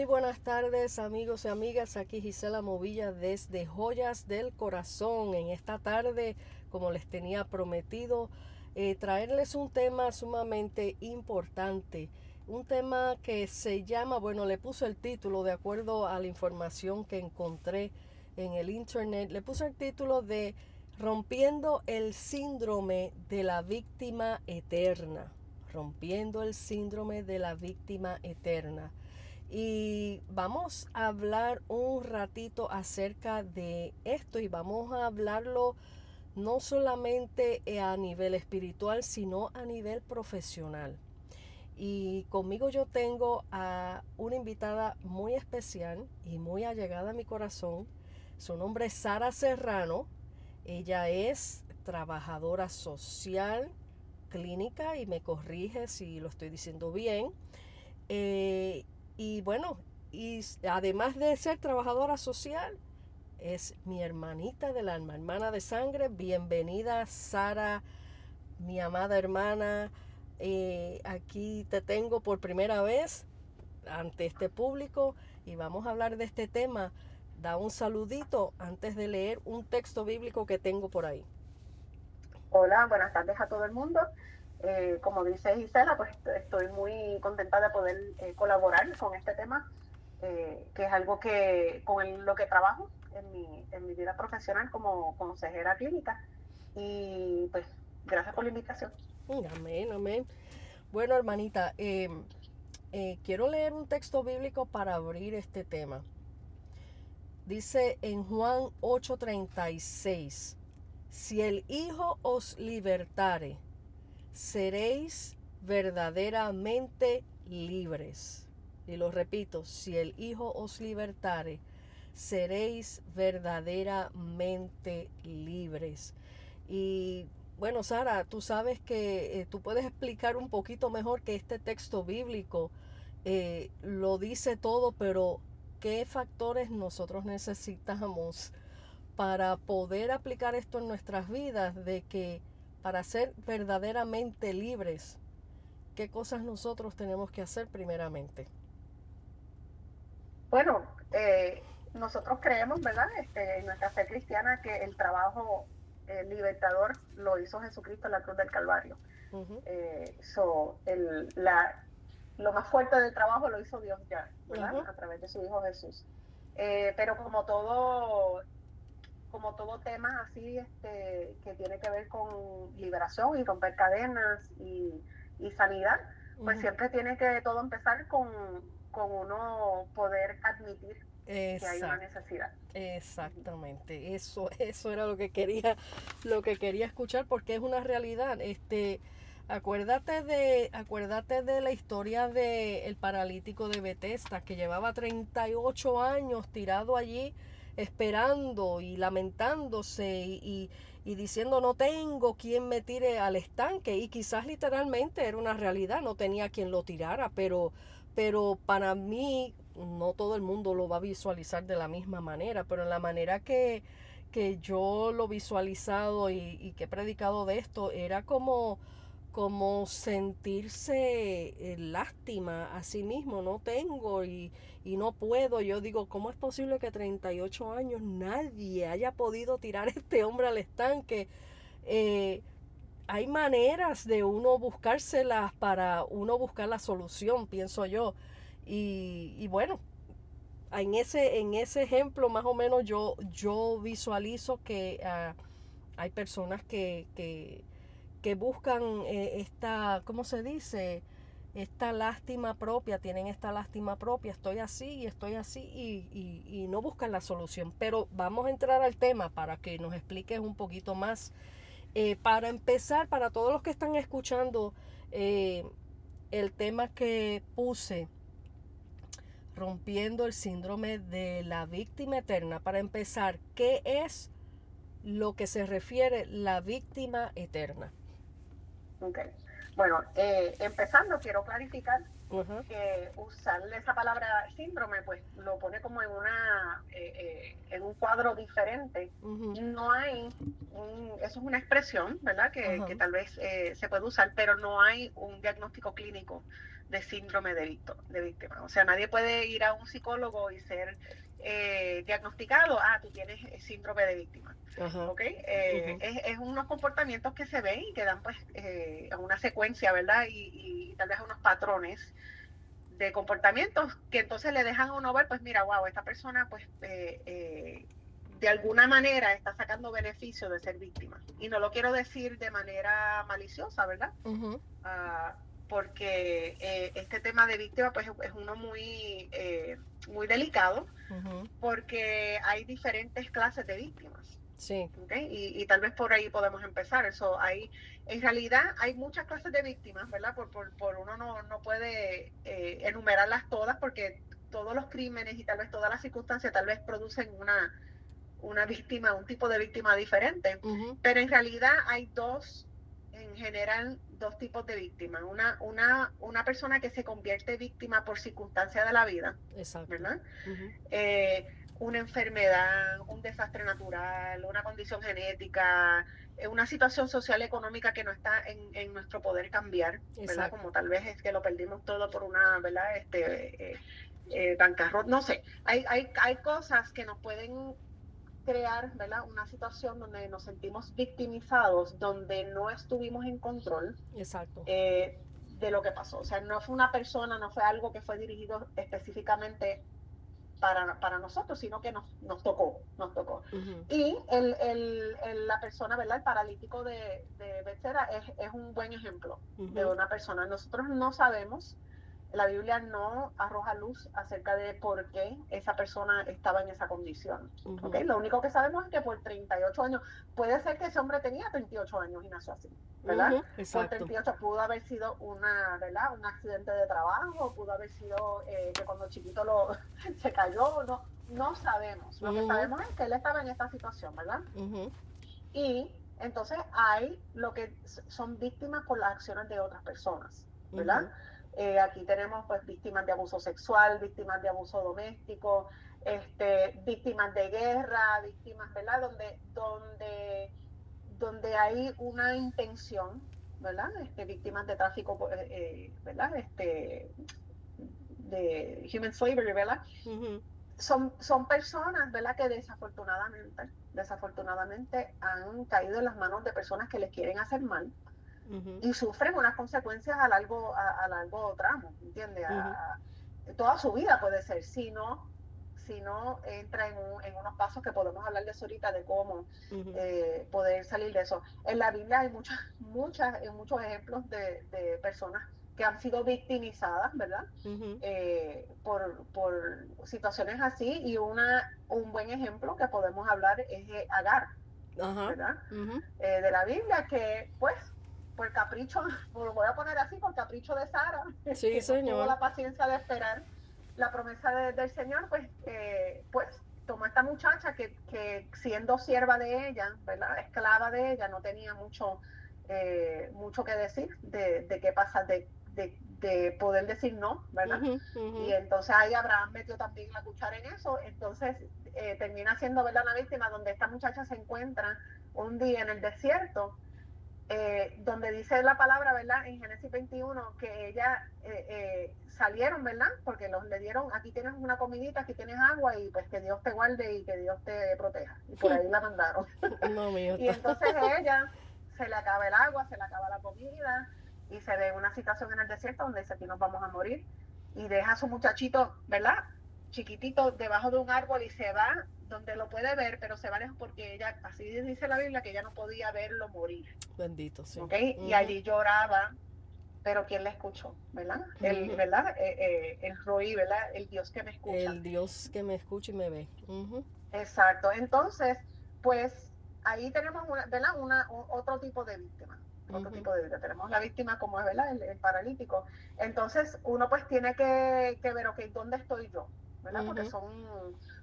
Muy buenas tardes amigos y amigas, aquí Gisela Movilla desde Joyas del Corazón. En esta tarde, como les tenía prometido, eh, traerles un tema sumamente importante. Un tema que se llama, bueno, le puse el título de acuerdo a la información que encontré en el internet, le puse el título de Rompiendo el síndrome de la víctima eterna. Rompiendo el síndrome de la víctima eterna. Y vamos a hablar un ratito acerca de esto y vamos a hablarlo no solamente a nivel espiritual, sino a nivel profesional. Y conmigo yo tengo a una invitada muy especial y muy allegada a mi corazón. Su nombre es Sara Serrano. Ella es trabajadora social clínica y me corrige si lo estoy diciendo bien. Eh, y bueno, y además de ser trabajadora social, es mi hermanita del alma, hermana de sangre. Bienvenida, Sara, mi amada hermana. Eh, aquí te tengo por primera vez ante este público y vamos a hablar de este tema. Da un saludito antes de leer un texto bíblico que tengo por ahí. Hola, buenas tardes a todo el mundo. Eh, como dice Gisela, pues estoy muy contenta de poder eh, colaborar con este tema, eh, que es algo que con lo que trabajo en mi, en mi vida profesional como consejera clínica. Y pues gracias por la invitación. Amén, amén. Bueno, hermanita, em, quiero leer un texto bíblico para abrir este tema. Dice en Juan 8:36, si el Hijo os libertare, seréis verdaderamente libres. Y lo repito, si el Hijo os libertare, seréis verdaderamente libres. Y bueno, Sara, tú sabes que eh, tú puedes explicar un poquito mejor que este texto bíblico eh, lo dice todo, pero ¿qué factores nosotros necesitamos para poder aplicar esto en nuestras vidas? De que para ser verdaderamente libres, ¿qué cosas nosotros tenemos que hacer primeramente? Bueno, eh, nosotros creemos, ¿verdad? Este, en nuestra fe cristiana que el trabajo eh, libertador lo hizo Jesucristo en la cruz del Calvario. Eh, el, la, lo más fuerte del trabajo lo hizo Dios ya, ¿verdad? A través de su Hijo Jesús. pero como todo como todo tema así este, que tiene que ver con liberación y romper cadenas y, sanidad, pues siempre tiene que todo empezar con, uno poder admitir que hay una necesidad. Exactamente, eso, eso era lo que quería, lo que quería escuchar porque es una realidad. Este, acuérdate de, acuérdate de la historia del el paralítico de Bethesda que llevaba 38 años tirado allí esperando y lamentándose y, diciendo no tengo quien me tire al estanque y quizás literalmente era una realidad, no tenía quien lo tirara, pero, pero para mí no todo el mundo lo va a visualizar de la misma manera, pero en la manera que, que yo lo visualizado y, y que he predicado de esto era como como sentirse eh, lástima a sí mismo, no tengo y, no puedo. Yo digo, ¿cómo es posible que 38 años nadie haya podido tirar a este hombre al estanque? Eh, hay maneras de uno buscárselas para uno buscar la solución, pienso yo. Y, bueno, en ese, en ese ejemplo más o menos yo, yo visualizo que ah, hay personas que, que que buscan eh, esta, ¿cómo se dice? Esta lástima propia, tienen esta lástima propia, estoy así y estoy así y, no buscan la solución. Pero vamos a entrar al tema para que nos expliques un poquito más. Eh, para empezar, para todos los que están escuchando eh, el tema que puse, rompiendo el síndrome de la víctima eterna, para empezar, ¿qué es lo que se refiere la víctima eterna? Okay. Bueno, eh, empezando, quiero clarificar que usar esa palabra síndrome, pues lo pone como en una eh, eh, en un cuadro diferente. No hay, eso es una expresión, ¿verdad? Que, tal vez se puede usar, pero no hay un diagnóstico clínico de síndrome de, de víctima. O sea, nadie puede ir a un psicólogo y ser eh, diagnosticado, ah, tú tienes síndrome de víctima. Eh, es, unos comportamientos que se ven y que dan pues eh, una secuencia, ¿verdad? Y, tal vez unos patrones de comportamientos que entonces le dejan a uno ver, pues mira, wow, esta persona pues de alguna manera está sacando beneficio de ser víctima. Y no lo quiero decir de manera maliciosa, ¿verdad? Porque eh, este tema de víctima pues es uno muy, eh, muy delicado, porque hay diferentes clases de víctimas. Sí. Y, tal vez por ahí podemos empezar. Eso hay, en realidad hay muchas clases de víctimas, ¿verdad? Por, por, uno no, no puede eh, enumerarlas todas porque todos los crímenes y tal vez todas las circunstancias tal vez producen una, una víctima, un tipo de víctima diferente. Pero en realidad hay dos en general dos tipos de víctimas. Una, una, una persona que se convierte víctima por circunstancia de la vida, ¿verdad? Eh, una enfermedad, un desastre natural, una condición genética, eh, una situación social económica que no está en, nuestro poder cambiar, ¿verdad? Como tal vez es que lo perdimos todo por una, ¿verdad? Este, eh, bancarrota, no sé. Hay, hay, hay cosas que nos pueden crear ¿verdad? una situación donde nos sentimos victimizados, donde no estuvimos en control Exacto. Eh, de lo que pasó. O sea, no fue una persona, no fue algo que fue dirigido específicamente para, para nosotros, sino que nos, nos tocó, nos tocó. Y el, el, la persona, ¿verdad? El paralítico de, de Becerra es, es un buen ejemplo de una persona. Nosotros no sabemos la Biblia no arroja luz acerca de por qué esa persona estaba en esa condición. Lo único que sabemos es que por 38 años, puede ser que ese hombre tenía 38 años y nació así, ¿verdad? por 38 pudo haber sido una, ¿verdad? un accidente de trabajo, pudo haber sido eh, que cuando chiquito lo, se cayó, no, no sabemos. Lo que sabemos es que él estaba en esta situación, ¿verdad? Y entonces hay lo que son víctimas por las acciones de otras personas, ¿verdad? Eh, aquí tenemos pues víctimas de abuso sexual, víctimas de abuso doméstico, este, víctimas de guerra, víctimas, ¿verdad? Donde, donde, donde hay una intención, ¿verdad? Este, víctimas de tráfico, eh, eh, ¿verdad? Este, de human slavery, ¿verdad? son, son personas, ¿verdad? Que desafortunadamente, desafortunadamente han caído en las manos de personas que les quieren hacer mal y sufren unas consecuencias a largo, a, largo tramo, ¿entiendes? toda su vida puede ser, si no, si no entra en, en, unos pasos que podemos hablar de eso ahorita, de cómo eh, poder salir de eso. En la Biblia hay muchas, muchas, muchos ejemplos de, de personas que han sido victimizadas, ¿verdad? Eh, por, por, situaciones así y una un buen ejemplo que podemos hablar es Agar, ¿verdad? Eh, de la Biblia que pues por capricho, lo voy a poner así, por capricho de Sara, sí, que señor. tuvo la paciencia de esperar la promesa del Señor, pues, eh, pues tomó esta muchacha que, que, siendo sierva de ella, ¿verdad? esclava de ella, no tenía mucho, eh, mucho que decir de, de qué pasa, de, de, poder decir no, ¿verdad? Y entonces ahí Abraham metió también la cuchara en eso, entonces eh, termina siendo, ¿verdad?, una víctima donde esta muchacha se encuentra un día en el desierto eh, donde dice la palabra, ¿verdad? En Génesis 21, que ella eh, eh, salieron, ¿verdad? Porque los le dieron, aquí tienes una comidita, aquí tienes agua y pues que Dios te guarde y que Dios te proteja. Y por ahí la mandaron. y entonces ella se le acaba el agua, se le acaba la comida y se ve una situación en el desierto donde dice aquí nos vamos a morir y deja a su muchachito, ¿verdad? Chiquitito debajo de un árbol y se va donde lo puede ver, pero se va lejos porque ella, así dice la Biblia, que ella no podía verlo morir. Bendito, sí. Y allí lloraba, pero ¿quién la escuchó? ¿Verdad? El, ¿verdad? Eh, eh, el Roy, ¿verdad? El Dios que me escucha. El Dios que me escucha y me ve. Exacto. Entonces, pues ahí tenemos una, ¿verdad? Una, otro tipo de víctima. Otro tipo de víctima. Tenemos la víctima como es, ¿verdad? El, paralítico. Entonces, uno pues tiene que, que ver, ok, ¿dónde estoy yo? ¿Verdad? Porque son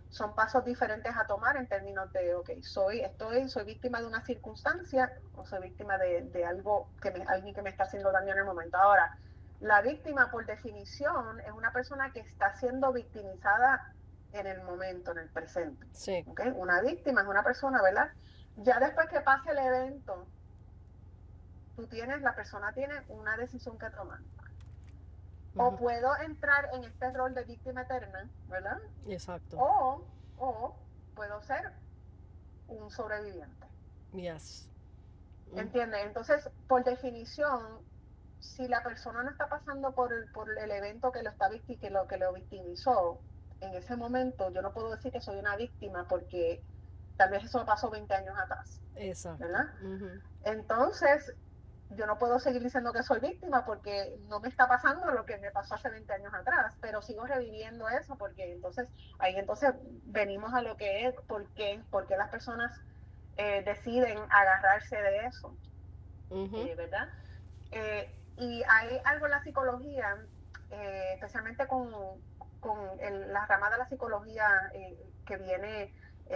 son pasos diferentes a tomar en términos de, ok, soy, estoy, soy víctima de una circunstancia o soy víctima de, algo que me, alguien que me está haciendo daño en el momento. Ahora, la víctima, por definición, es una persona que está siendo victimizada en el momento, en el presente. Sí. ¿okay? Una víctima es una persona, ¿verdad? Ya después que pase el evento, tú tienes, la persona tiene una decisión que tomar. O puedo entrar en este rol de víctima eterna, ¿verdad? Exacto. O, o puedo ser un sobreviviente. Yes. ¿Entiendes? Entonces, por definición, si la persona no está pasando por el, por el evento que lo, está que, lo, que lo victimizó, en ese momento yo no puedo decir que soy una víctima porque tal vez eso pasó 20 años atrás. Exacto. ¿Verdad? Entonces, yo no puedo seguir diciendo que soy víctima porque no me está pasando lo que me pasó hace 20 años atrás, pero sigo reviviendo eso porque entonces ahí entonces venimos a lo que es, por qué, por qué las personas eh, deciden agarrarse de eso, eh, ¿verdad? Eh, y hay algo en la psicología, especialmente con, con la rama de la psicología que viene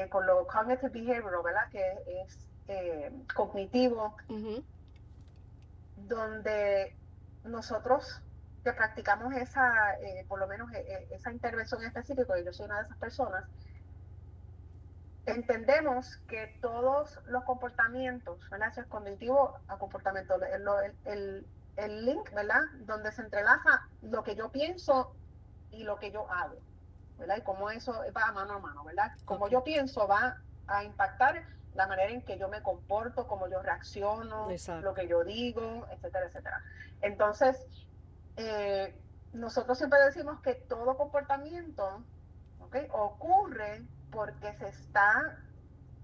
con lo cognitive behavioral, ¿verdad? Que es cognitivo donde nosotros que practicamos esa, eh, por lo menos eh, esa intervención específica, y yo soy una de esas personas, entendemos que todos los comportamientos, ¿verdad? es cognitivo a comportamiento, el, el, link, ¿verdad? Donde se entrelaza lo que yo pienso y lo que yo hago, ¿verdad? Y cómo eso va mano a mano, ¿verdad? Como yo pienso va a impactar la manera en que yo me comporto, cómo yo reacciono, lo que yo digo, etcétera, etcétera. Entonces, eh, nosotros siempre decimos que todo comportamiento ocurre porque se está,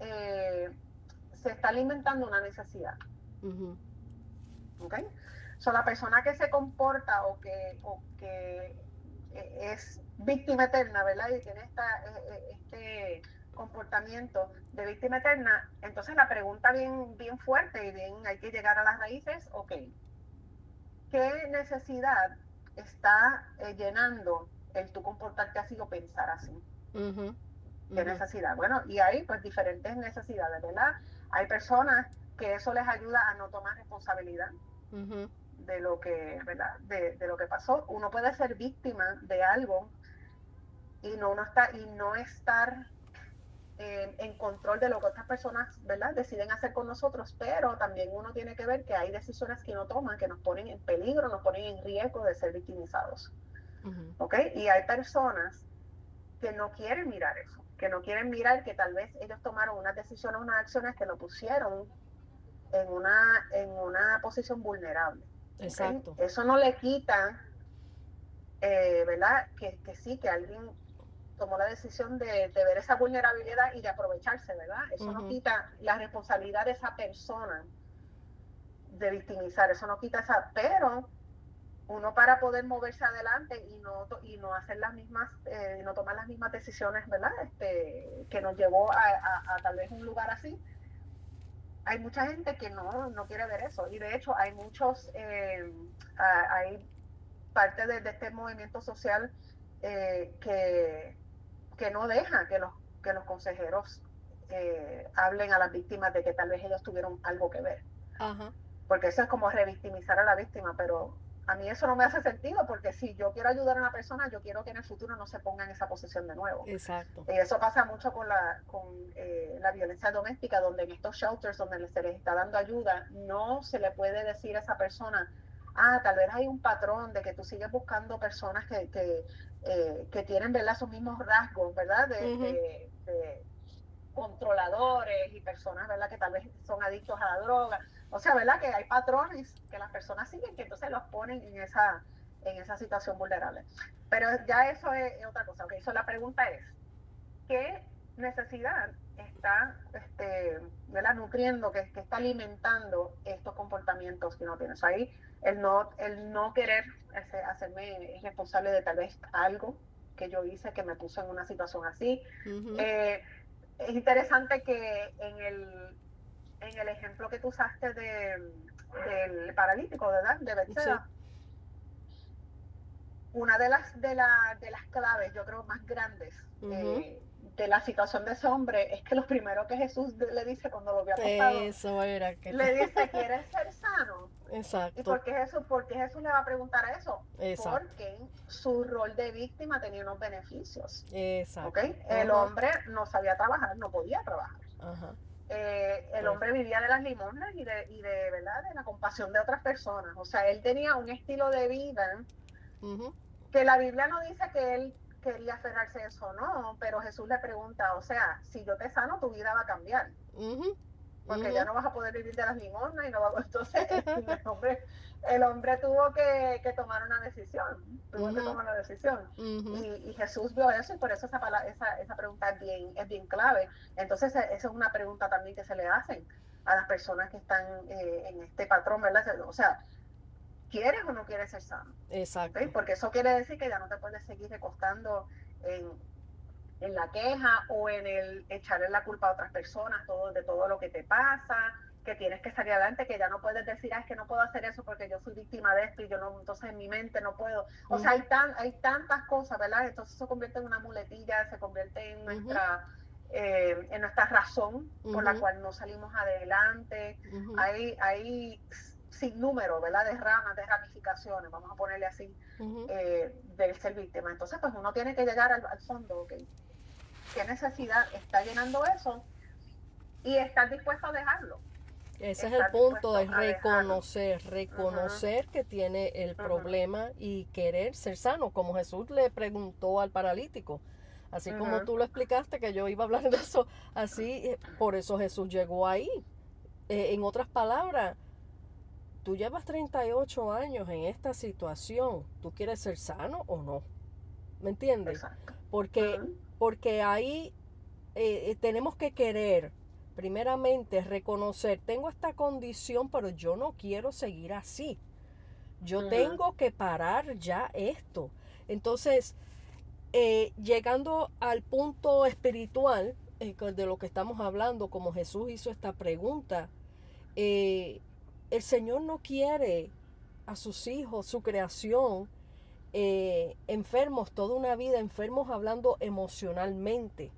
eh, se está alimentando una necesidad. ¿okay? So, la persona que se comporta o que, o que eh, es víctima eterna, ¿verdad? Y tiene esta, este comportamiento de víctima eterna, entonces la pregunta bien, bien fuerte y bien hay que llegar a las raíces, ok, ¿qué necesidad está eh, llenando el tu comportarte así o pensar así? ¿Qué necesidad? Bueno, y hay pues diferentes necesidades, ¿verdad? Hay personas que eso les ayuda a no tomar responsabilidad de lo que, ¿verdad? De, de, lo que pasó. Uno puede ser víctima de algo y no, uno está, y no estar en control de lo que otras personas, ¿verdad? Deciden hacer con nosotros, pero también uno tiene que ver que hay decisiones que uno toma que nos ponen en peligro, nos ponen en riesgo de ser victimizados. ¿Ok? Y hay personas que no quieren mirar eso, que no quieren mirar que tal vez ellos tomaron unas decisiones, unas acciones que lo pusieron en una, en una posición vulnerable. Exacto. Eso no le quita, eh, ¿verdad? Que, que sí, que alguien tomó la decisión de, ver esa vulnerabilidad y de aprovecharse, ¿verdad? Eso no quita la responsabilidad de esa persona de victimizar, eso no quita esa, pero uno para poder moverse adelante y no y no hacer las mismas eh, no tomar las mismas decisiones verdad este que nos llevó a, tal vez un lugar así hay mucha gente que no, no quiere ver eso. Y de hecho hay muchos eh, hay parte de, este movimiento social eh, que que no deja que los, que los consejeros eh, hablen a las víctimas de que tal vez ellos tuvieron algo que ver. Porque eso es como revictimizar a la víctima, pero a mí eso no me hace sentido porque si yo quiero ayudar a una persona, yo quiero que en el futuro no se ponga en esa posición de nuevo. Exacto. Y eso pasa mucho con la, con, eh, la violencia doméstica, donde en estos shelters donde se les está dando ayuda, no se le puede decir a esa persona, ah, tal vez hay un patrón de que tú sigues buscando personas que, que, eh, que tienen ¿verdad? sus mismos rasgos, ¿verdad? De, controladores y personas, ¿verdad? Que tal vez son adictos a la droga. O sea, ¿verdad? Que hay patrones que las personas siguen que entonces los ponen en esa, en esa situación vulnerable. Pero ya eso es, otra cosa. Okay, so la pregunta es, ¿qué necesidad está este, ¿verdad? nutriendo, que, que, está alimentando estos comportamientos que no tienes? Ahí el no, el no querer hacerme responsable de tal vez algo que yo hice que me puso en una situación así. Eh, es interesante que en el, en el ejemplo que tú usaste de, del paralítico, ¿verdad? De Bethesda, una de las, de, la, de las claves, yo creo, más grandes eh, de la situación de ese hombre es que lo primero que Jesús le dice cuando lo vio acostado, Eso era que le dice, ¿quieres ser sano? Exacto. ¿Y por qué, Jesús, por Jesús le va a preguntar eso? Porque su rol de víctima tenía unos beneficios. Exacto. ¿okay? El hombre no sabía trabajar, no podía trabajar. Eh, el hombre vivía de las limonas y de, y de, ¿verdad? de la compasión de otras personas. O sea, él tenía un estilo de vida que la Biblia no dice que él quería aferrarse a eso, no, pero Jesús le pregunta, o sea, si yo te sano, tu vida va a cambiar. Porque ya no vas a poder vivir de las limosnas y no va a... Entonces, el hombre, el hombre tuvo que, tomar una decisión, tuvo que tomar una decisión. y, Jesús vio eso y por eso esa, esa, esa pregunta es bien, es bien clave. Entonces, e, esa es una pregunta también que se le hacen a las personas que están eh, en este patrón, ¿verdad? O sea, ¿quieres o no quieres ser sano? Exacto. Porque eso quiere decir que ya no te puedes seguir recostando en, en la queja o en el echarle la culpa a otras personas todo, de todo lo que te pasa, que tienes que salir adelante, que ya no puedes decir, ah, es que no puedo hacer eso porque yo fui víctima de esto y yo no, entonces en mi mente no puedo. O sea, hay, tan, hay tantas cosas, ¿verdad? Entonces se convierte en una muletilla, se convierte en nuestra... Eh, en nuestra razón por la cual no salimos adelante. Hay, hay sin número, ¿verdad? De ramas, de ramificaciones, vamos a ponerle así, eh, del ser víctima. Entonces, pues uno tiene que llegar al, fondo, ¿ok? ¿Qué necesidad está llenando eso? Y estar dispuesto a dejarlo. Ese es el punto, es reconocer, reconocer que tiene el problema y querer ser sano, como Jesús le preguntó al paralítico. Así como tú lo explicaste, que yo iba a hablar de eso, así, eh, por eso Jesús llegó ahí. Eh, en otras palabras, tú llevas 38 años en esta situación, ¿tú quieres ser sano o no? ¿Me entiendes? Porque, porque ahí eh, tenemos que querer, primeramente, reconocer, tengo esta condición, pero yo no quiero seguir así. Yo tengo que parar ya esto. Entonces, eh, llegando al punto espiritual eh, de lo que estamos hablando, como Jesús hizo esta pregunta, eh, el Señor no quiere a sus hijos, su creación, enfermos, toda una vida enfermos hablando emocionalmente.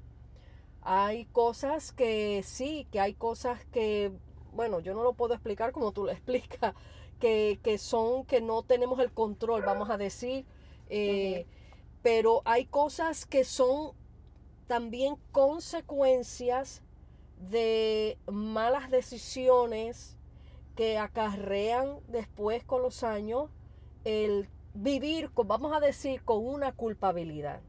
Hay cosas que sí, que hay cosas que, bueno, yo no lo puedo explicar como tú lo explicas, que, que son que no tenemos el control, vamos a decir pero hay cosas que son también consecuencias de malas decisiones que acarrean después con los años el vivir, vamos a decir, con una culpabilidad.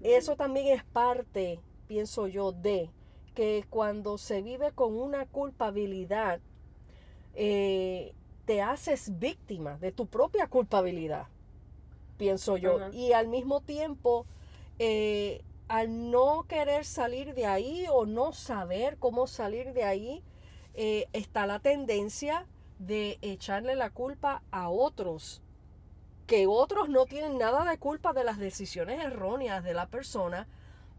Eso también es parte, pienso yo, de que cuando se vive con una culpabilidad, eh, te haces víctima de tu propia culpabilidad pienso yo. Y al mismo tiempo, eh, al no querer salir de ahí o no saber cómo salir de ahí, eh, está la tendencia de echarle la culpa a otros, que otros no tienen nada de culpa de las decisiones erróneas de la persona,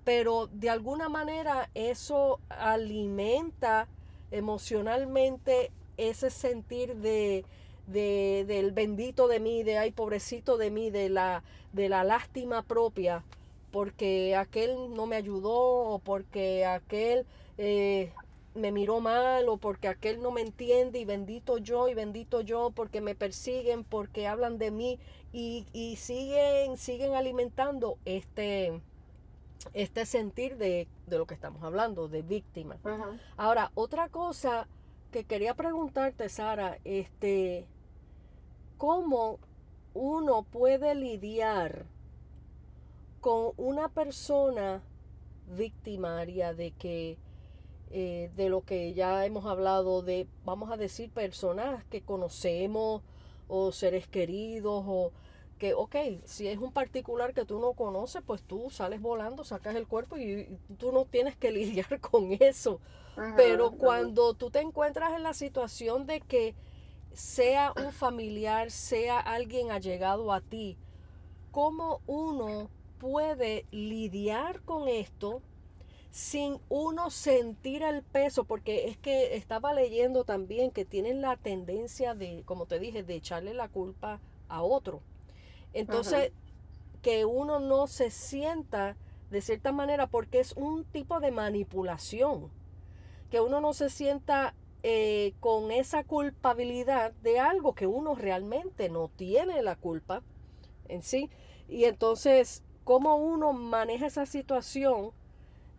pero de alguna manera eso alimenta emocionalmente ese sentir de, de, del bendito de mí, de ay pobrecito de mí, de la, de la lástima propia, porque aquel no me ayudó o porque aquel eh, me miró mal o porque aquel no me entiende y bendito yo y bendito yo porque me persiguen, porque hablan de mí y, y siguen, siguen alimentando este, este sentir de, de, lo que estamos hablando, de víctima. Ahora, otra cosa que quería preguntarte, Sara, este, cómo uno puede lidiar con una persona victimaria de que eh, de lo que ya hemos hablado de vamos a decir personas que conocemos o seres queridos o que ok si es un particular que tú no conoces pues tú sales volando sacas el cuerpo y, tú no tienes que lidiar con eso. Pero cuando tú te encuentras en la situación de que sea un familiar, sea alguien allegado a ti, cómo uno puede lidiar con esto sin uno sentir el peso, porque es que estaba leyendo también que tienen la tendencia de, como te dije, de echarle la culpa a otro. Entonces, que uno no se sienta de cierta manera, porque es un tipo de manipulación, que uno no se sienta eh, con esa culpabilidad de algo que uno realmente no tiene la culpa en sí. Y entonces, cómo uno maneja esa situación,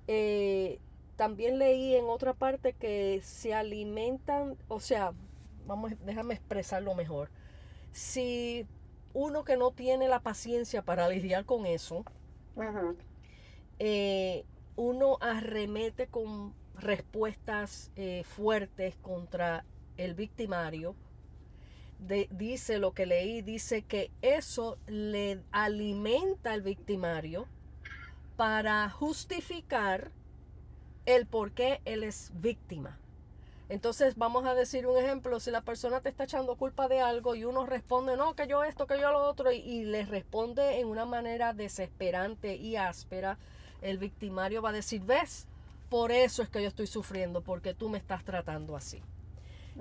eh, también leí en otra parte que se alimentan, o sea, vamos, déjame expresarlo mejor. Si uno que no tiene la paciencia para lidiar con eso, eh, uno arremete con respuestas eh, fuertes contra el victimario. dice lo que leí, dice que eso le alimenta al victimario para justificar el por qué él es víctima. Entonces vamos a decir un ejemplo, si la persona te está echando culpa de algo y uno responde, no, que yo esto, que yo lo otro, y, y le responde en una manera desesperante y áspera, el victimario va a decir, ves, por eso es que yo estoy sufriendo, porque tú me estás tratando así.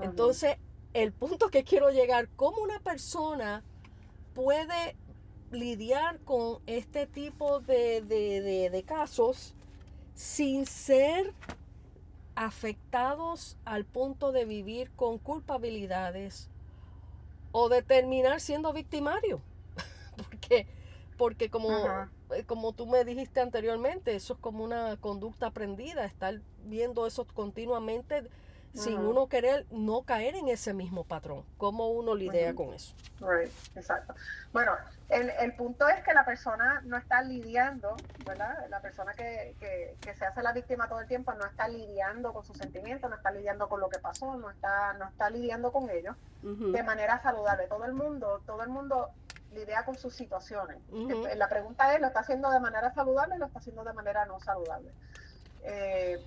Entonces, el punto que quiero llegar, ¿cómo una persona puede lidiar con este tipo de, de casos sin ser afectados al punto de vivir con culpabilidades o de terminar siendo victimario. porque, porque como, eh, como tú me dijiste anteriormente, eso es como una conducta aprendida, estar viendo eso continuamente sin uno querer no caer en ese mismo patrón. ¿Cómo uno lidia con eso? Right, exacto. Bueno, el, el, punto es que la persona no está lidiando, ¿verdad? La persona que, que, que, se hace la víctima todo el tiempo no está lidiando con sus sentimientos, no está lidiando con lo que pasó, no está, no está lidiando con ellos de manera saludable. Todo el mundo, todo el mundo lidia con sus situaciones. La pregunta es, ¿lo está haciendo de manera saludable o lo está haciendo de manera no saludable? Eh,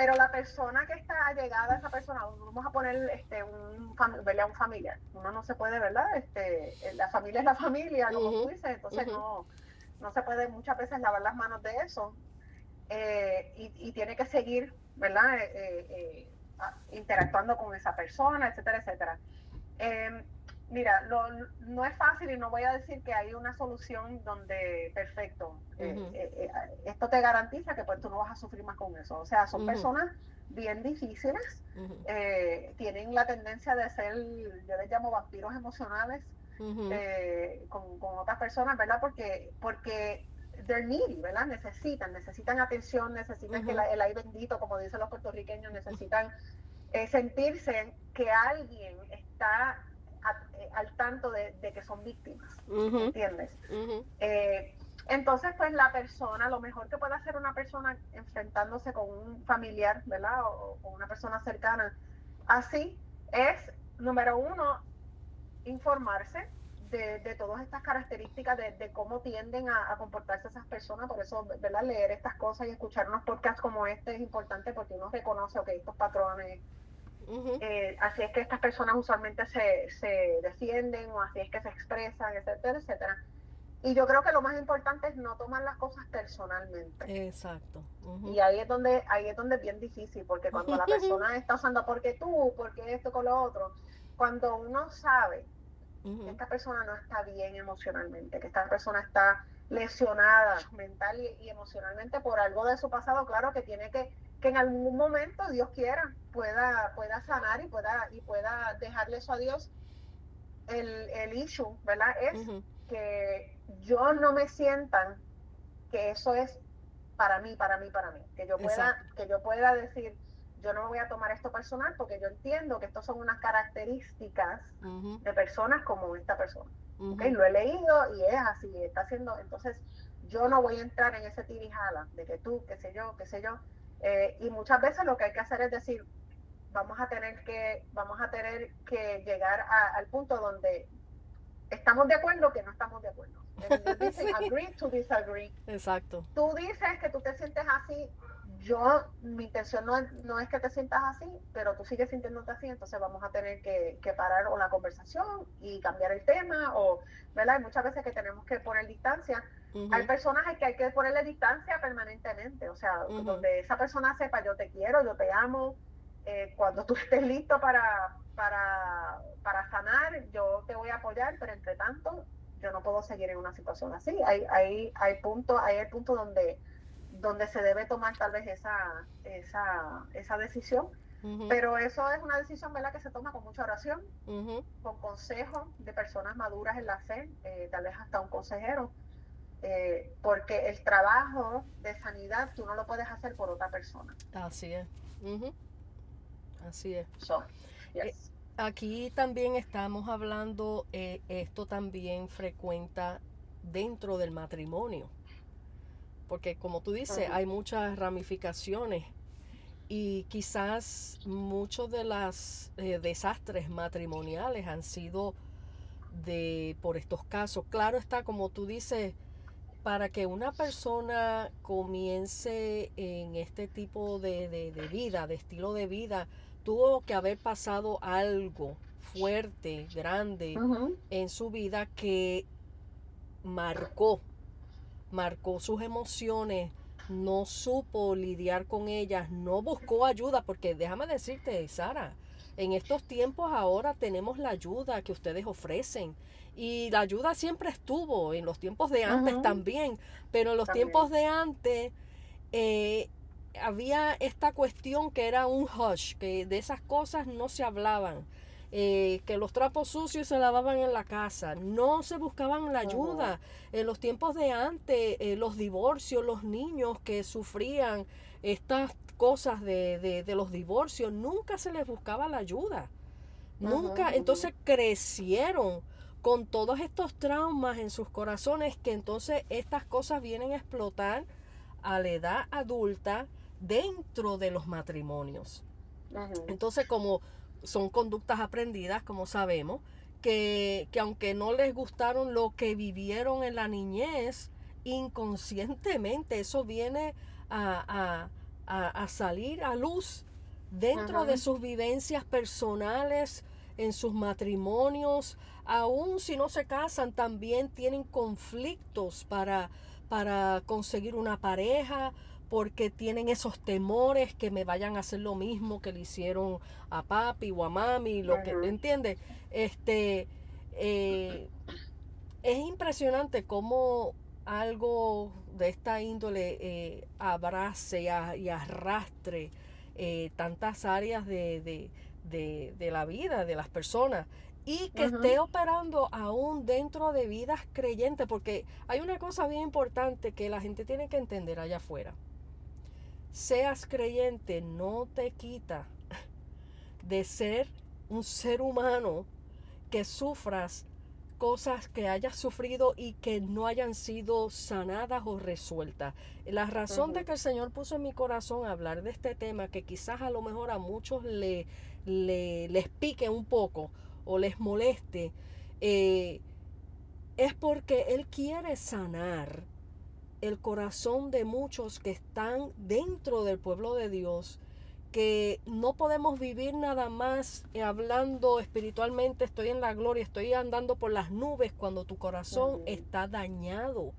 pero la persona que está allegada a esa persona, vamos a poner este, un, un familiar, uno no se puede, ¿verdad? Este, la familia es la familia, como tú dices, entonces no, no se puede muchas veces lavar las manos de eso eh, y, tiene que seguir, ¿verdad? Eh, eh, interactuando con esa persona, etcétera, etcétera. Mira, no es fácil y no voy a decir que hay una solución donde perfecto. Eh, eh, eh, esto te garantiza que pues tú no vas a sufrir más con eso. O sea, son personas bien difíciles, tienen la tendencia de ser, yo les llamo vampiros emocionales con, otras personas, ¿verdad? Porque, porque they're needy, ¿verdad? Necesitan, necesitan atención, necesitan que el aire bendito, como dicen los puertorriqueños, necesitan sentirse que alguien está eh, al tanto de, que son víctimas, ¿entiendes? Eh, entonces, pues la persona, lo mejor que puede hacer una persona enfrentándose con un familiar, ¿verdad? O, una persona cercana, así es, número uno, informarse de, todas estas características, de, cómo tienden a, comportarse esas personas. Por eso, ¿verdad? Leer estas cosas y escuchar unos podcasts como este es importante porque uno reconoce, ok, estos patrones eh, así es que estas personas usualmente se, se defienden o así es que se expresan, etcétera, etcétera. Y yo creo que lo más importante es no tomar las cosas personalmente. Exacto. Y ahí es donde ahí es donde es bien difícil, porque cuando la persona está usando porque tú, porque esto con lo otro, cuando uno sabe que esta persona no está bien emocionalmente, que esta persona está lesionada mental y emocionalmente por algo de su pasado, claro que tiene que que en algún momento Dios quiera pueda, pueda sanar y pueda, y pueda dejarle eso a Dios. El, el issue, ¿verdad? Es que yo no me sientan que eso es para mí, para mí, para mí. Que yo pueda, que yo pueda decir, yo no me voy a tomar esto personal porque yo entiendo que estos son unas características de personas como esta persona. Lo he leído y es así, está haciendo, entonces yo no voy a entrar en ese tirijala de que tú, qué sé yo, qué sé yo, eh, y muchas veces lo que hay que hacer es decir, vamos a tener que, vamos a tener que llegar al punto donde estamos de acuerdo que no estamos de acuerdo. Dicen agree to disagree. Exacto. Tú dices que tú te sientes así, yo, mi intención no es, no es que te sientas así, pero tú sigues sintiéndote así, entonces vamos a tener que, que parar o la conversación y cambiar el tema, o, ¿verdad? Hay muchas veces que tenemos que poner distancia hay personas que hay que ponerle distancia permanentemente, o sea, donde esa persona sepa yo te quiero, yo te amo, eh, cuando tú estés listo para, para, para sanar, yo te voy a apoyar, pero entre tanto, yo no puedo seguir en una situación así. Hay, hay, hay punto, hay el punto donde, donde se debe tomar tal vez esa, esa, esa decisión. Pero eso es una decisión ¿verdad? que se toma con mucha oración, con consejo de personas maduras en la fe, eh, tal vez hasta un consejero, eh, porque el trabajo de sanidad tú no lo puedes hacer por otra persona. Así es. Así es. So, eh, aquí también estamos hablando, eh, esto también frecuenta dentro del matrimonio. Porque como tú dices, hay muchas ramificaciones y quizás muchos de los eh, desastres matrimoniales han sido de por estos casos. Claro está, como tú dices, para que una persona comience en este tipo de, vida, de estilo de vida, tuvo que haber pasado algo fuerte, grande en su vida que marcó, marcó sus emociones, no supo lidiar con ellas, no buscó ayuda, porque déjame decirte, Sara, en estos tiempos ahora tenemos la ayuda que ustedes ofrecen. Y la ayuda siempre estuvo, en los tiempos de antes también, pero en los tiempos de antes eh, había esta cuestión que era un hush, que de esas cosas no se hablaban. Eh, que los trapos sucios se lavaban en la casa, no se buscaban la ayuda. En los tiempos de antes, eh, los divorcios, los niños que sufrían estas cosas de, los divorcios, nunca se les buscaba la ayuda. Nunca, entonces crecieron con todos estos traumas en sus corazones que entonces estas cosas vienen a explotar a la edad adulta dentro de los matrimonios. Entonces como son conductas aprendidas, como sabemos, que, que aunque no les gustaron lo que vivieron en la niñez, inconscientemente eso viene a, a, salir a luz dentro de sus vivencias personales, en sus matrimonios, aún si no se casan, también tienen conflictos para, para conseguir una pareja, porque tienen esos temores que me vayan a hacer lo mismo que le hicieron a papi o a mami, lo que, ¿entiendes? Este, eh, es impresionante cómo algo de esta índole eh, abrace y, arrastre eh, tantas áreas de, la vida de las personas y que esté operando aún dentro de vidas creyentes, porque hay una cosa bien importante que la gente tiene que entender allá afuera. Seas creyente no te quita de ser un ser humano que sufras cosas que hayas sufrido y que no hayan sido sanadas o resueltas. La razón de que el Señor puso en mi corazón hablar de este tema, que quizás a lo mejor a muchos le, les pique un poco o les moleste, eh, es porque Él quiere sanar el corazón de muchos que están dentro del pueblo de Dios que no podemos vivir nada más hablando espiritualmente, estoy en la gloria, estoy andando por las nubes cuando tu corazón está dañado.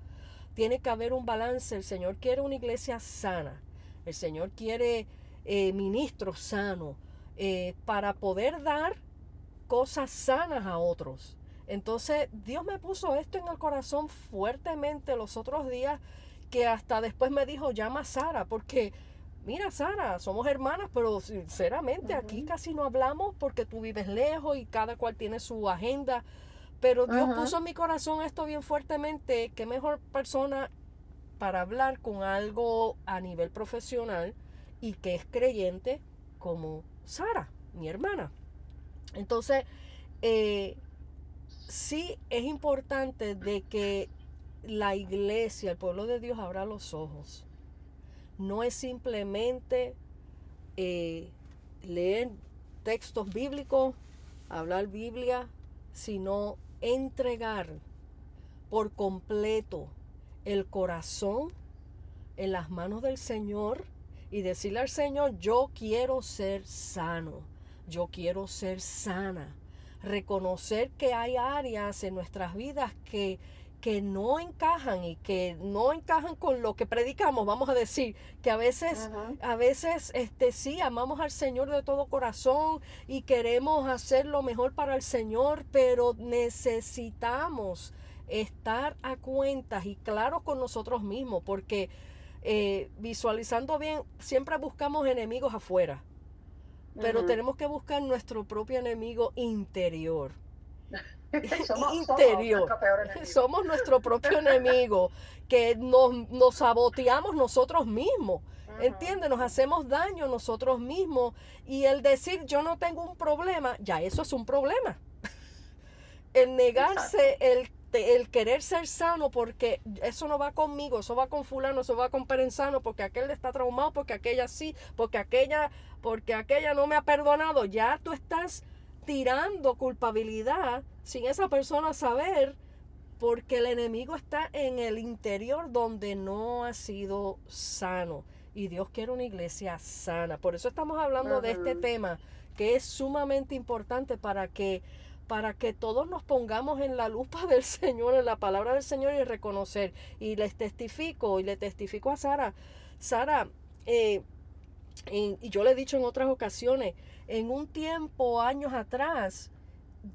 Tiene que haber un balance. El Señor quiere una iglesia sana. El Señor quiere eh, ministros sanos eh, para poder dar cosas sanas a otros. Entonces Dios me puso esto en el corazón fuertemente los otros días que hasta después me dijo llama a Sara porque mira Sara, somos hermanas, pero sinceramente aquí casi no hablamos porque tú vives lejos y cada cual tiene su agenda. Pero Dios puso en mi corazón esto bien fuertemente, qué mejor persona para hablar con algo a nivel profesional y que es creyente como Sara, mi hermana. Entonces, eh, sí es importante de que la iglesia, el pueblo de Dios abra los ojos. No es simplemente eh, leer textos bíblicos, hablar Biblia, sino entregar por completo el corazón en las manos del Señor y decirle al Señor, yo quiero ser sano, yo quiero ser sana. Reconocer que hay áreas en nuestras vidas que que no encajan y que no encajan con lo que predicamos, vamos a decir, que a veces, a veces, este, sí, amamos al Señor de todo corazón y queremos hacer lo mejor para el Señor, pero necesitamos estar a cuentas y claros con nosotros mismos, porque eh, visualizando bien, siempre buscamos enemigos afuera, pero tenemos que buscar nuestro propio enemigo interior. interior. Somos nuestro, propio enemigo, que nos, nos saboteamos nosotros mismos. ¿Entiendes? Nos hacemos daño nosotros mismos. Y el decir yo no tengo un problema, ya eso es un problema. el negarse, el, el, querer ser sano, porque eso no va conmigo, eso va con fulano, eso va con perenzano, porque aquel está traumado, porque aquella sí, porque aquella, porque aquella no me ha perdonado. Ya tú estás tirando culpabilidad sin esa persona saber porque el enemigo está en el interior donde no ha sido sano y Dios quiere una iglesia sana. Por eso estamos hablando de este tema que es sumamente importante para que para que todos nos pongamos en la lupa del Señor, en la palabra del Señor y reconocer. Y les testifico, y le testifico a Sara, Sara, eh, y yo le he dicho en otras ocasiones, en un tiempo, años atrás,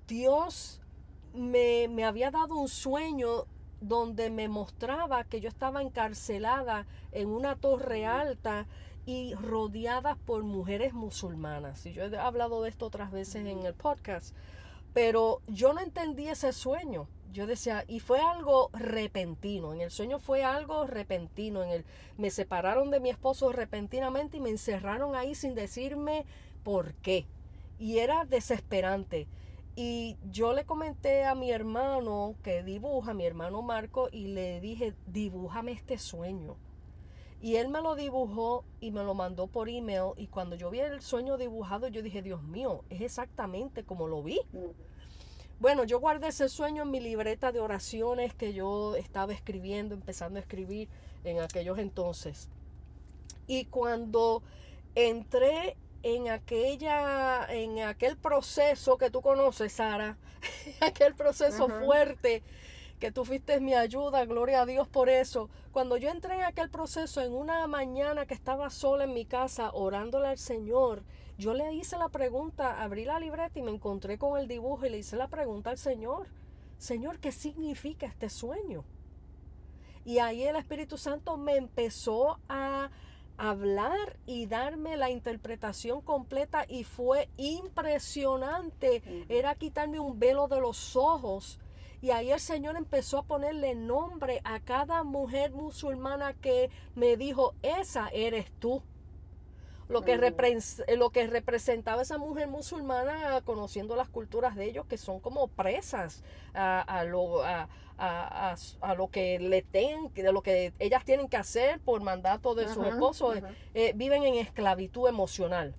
Dios me, me había dado un sueño donde me mostraba que yo estaba encarcelada en una torre alta y rodeada por mujeres musulmanas. Y yo he hablado de esto otras veces en el podcast, pero yo no entendí ese sueño. Yo decía, y fue algo repentino, en el sueño fue algo repentino, en el me separaron de mi esposo repentinamente y me encerraron ahí sin decirme por qué. Y era desesperante. Y yo le comenté a mi hermano que dibuja, mi hermano Marco, y le dije, dibújame este sueño. Y él me lo dibujó y me lo mandó por email. Y cuando yo vi el sueño dibujado, yo dije, Dios mío, es exactamente como lo vi. Bueno, yo guardé ese sueño en mi libreta de oraciones que yo estaba escribiendo, empezando a escribir en aquellos entonces. Y cuando entré en aquella, en aquel proceso que tú conoces, Sara, aquel proceso fuerte que tú fuiste mi ayuda, gloria a Dios por eso. Cuando yo entré en aquel proceso en una mañana que estaba sola en mi casa orándole al Señor, yo le hice la pregunta, abrí la libreta y me encontré con el dibujo y le hice la pregunta al Señor, Señor, ¿qué significa este sueño? Y ahí el Espíritu Santo me empezó a hablar y darme la interpretación completa y fue impresionante. Era quitarme un velo de los ojos. Y ahí el Señor empezó a ponerle nombre a cada mujer musulmana que me dijo, esa eres tú lo que, lo que representaba esa mujer musulmana conociendo las culturas de ellos que son como presas a, lo, a, lo que le tengan, de lo que ellas tienen que hacer por mandato de su esposo, eh, viven en esclavitud emocional.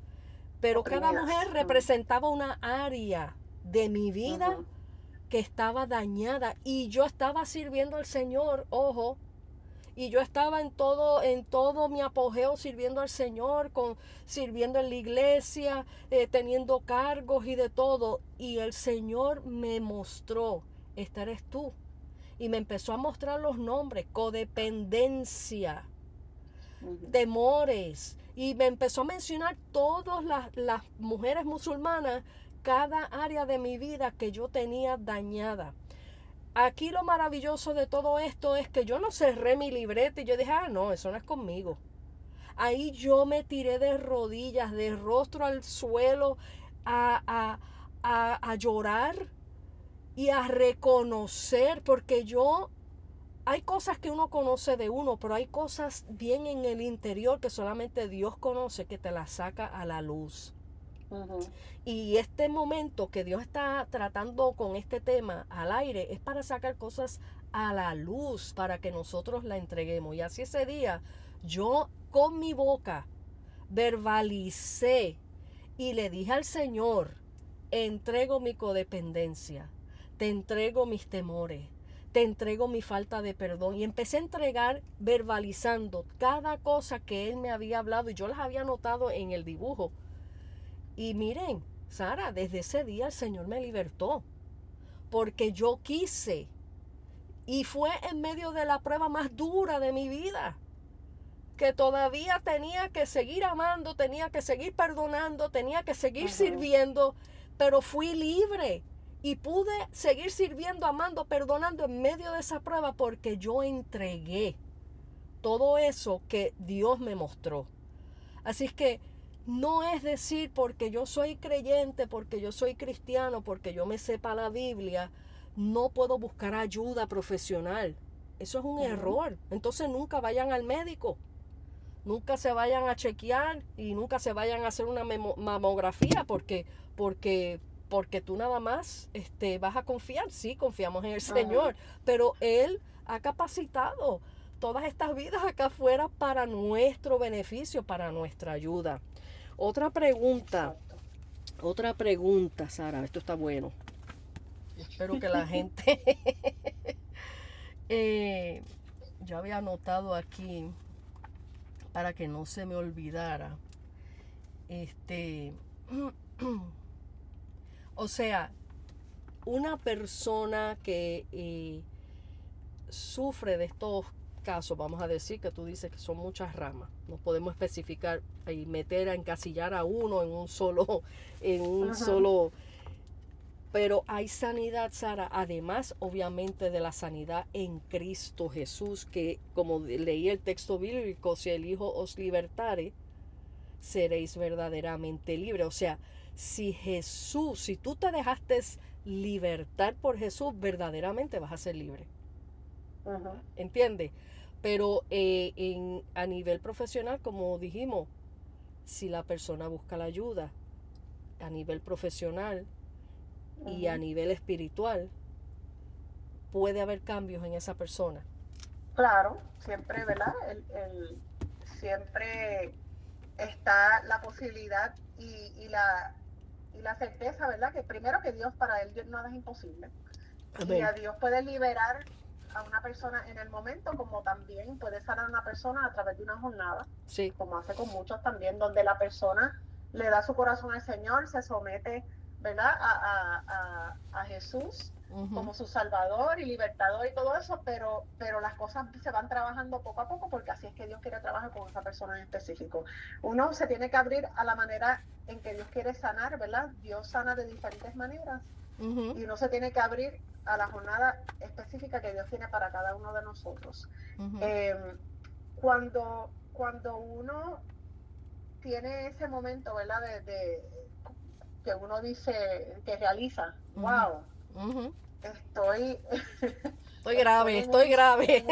Pero cada mujer representaba una área de mi vida que estaba dañada y yo estaba sirviendo al Señor, ojo, y yo estaba en todo, en todo mi apogeo sirviendo al Señor, con, sirviendo en la iglesia, eh, teniendo cargos y de todo. Y el Señor me mostró, esta eres tú. Y me empezó a mostrar los nombres, codependencia, temores. Y me empezó a mencionar todas las, las mujeres musulmanas, cada área de mi vida que yo tenía dañada. Aquí lo maravilloso de todo esto es que yo no cerré mi libreta y yo dije, ah, no, eso no es conmigo. Ahí yo me tiré de rodillas, de rostro al suelo, a, a, a, llorar y a reconocer, porque yo hay cosas que uno conoce de uno, pero hay cosas bien en el interior que solamente Dios conoce que te las saca a la luz. Y este momento que Dios está tratando con este tema al aire es para sacar cosas a la luz, para que nosotros la entreguemos. Y así ese día yo con mi boca verbalicé y le dije al Señor, entrego mi codependencia, te entrego mis temores, te entrego mi falta de perdón. Y empecé a entregar verbalizando cada cosa que Él me había hablado y yo las había notado en el dibujo y miren, Sara, desde ese día el Señor me libertó, porque yo quise. Y fue en medio de la prueba más dura de mi vida, que todavía tenía que seguir amando, tenía que seguir perdonando, tenía que seguir sirviendo, pero fui libre y pude seguir sirviendo, amando, perdonando en medio de esa prueba porque yo entregué todo eso que Dios me mostró. Así es que no es decir porque yo soy creyente, porque yo soy cristiano, porque yo me sepa la Biblia, no puedo buscar ayuda profesional. Eso es un error. Entonces nunca vayan al médico. Nunca se vayan a chequear y nunca se vayan a hacer una mamografía porque, porque, porque tú nada más este, vas a confiar. Sí, confiamos en el Señor, pero Él ha capacitado todas estas vidas acá afuera para nuestro beneficio, para nuestra ayuda. Otra pregunta, otra pregunta, Sara, esto está bueno. Espero que la gente... Eh, yo había anotado aquí para que no se me olvidara. Este, o sea, una persona que eh, sufre de estos casos, vamos a decir que tú dices que son muchas ramas, no podemos especificar y meter a encasillar a uno en un solo, en un solo pero hay sanidad, Sara, además obviamente de la sanidad en Cristo Jesús, que como leí el texto bíblico, si el Hijo os libertare, seréis verdaderamente libres. O sea, si Jesús, si tú te dejaste libertar por Jesús, verdaderamente vas a ser libre. ¿Entiendes? Pero eh, en, a nivel profesional, como dijimos, si la persona busca la ayuda a nivel profesional, y a nivel espiritual, puede haber cambios en esa persona. Claro, siempre, ¿verdad? El, siempre está la posibilidad y, y, la, y la certeza, ¿verdad? Que primero que Dios para él nada es imposible. Y a Dios puede liberar a una persona en el momento, como también puede sanar a una persona a través de una jornada, sí. como hace con muchos también, donde la persona le da su corazón al Señor, se somete ¿verdad? A, a, Jesús como su salvador y libertador y todo eso, pero, pero las cosas se van trabajando poco a poco porque así es que Dios quiere trabajar con esa persona en específico. Uno se tiene que abrir a la manera en que Dios quiere sanar, ¿verdad? Dios sana de diferentes maneras y uno se tiene que abrir a la jornada específica que Dios tiene para cada uno de nosotros. Em, cuando, cuando uno tiene ese momento, ¿verdad? de que uno dice, que realiza, wow, estoy... Estoy grave, estoy, grave.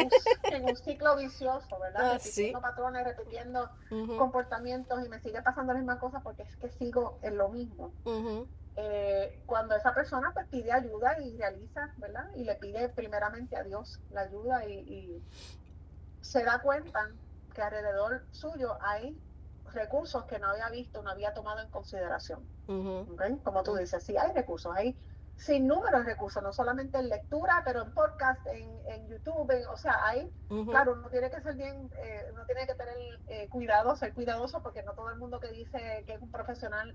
En un, ciclo vicioso, ¿verdad? Ah, repitiendo patrones, repitiendo comportamientos y me sigue pasando las mismas cosas porque es que sigo en lo mismo. Eh, cuando esa persona pues, pide ayuda y realiza, ¿verdad? Y le pide primeramente a Dios la ayuda y, y se da cuenta que alrededor suyo hay recursos que no había visto, no había tomado en consideración. Como tú dices, sí hay recursos, hay sin número de recursos, no solamente en lectura, pero en podcast, en, YouTube, o sea, hay, claro, uno tiene que ser bien, eh, uno tiene que tener eh, cuidado, ser cuidadoso, porque no todo el mundo que dice que es un profesional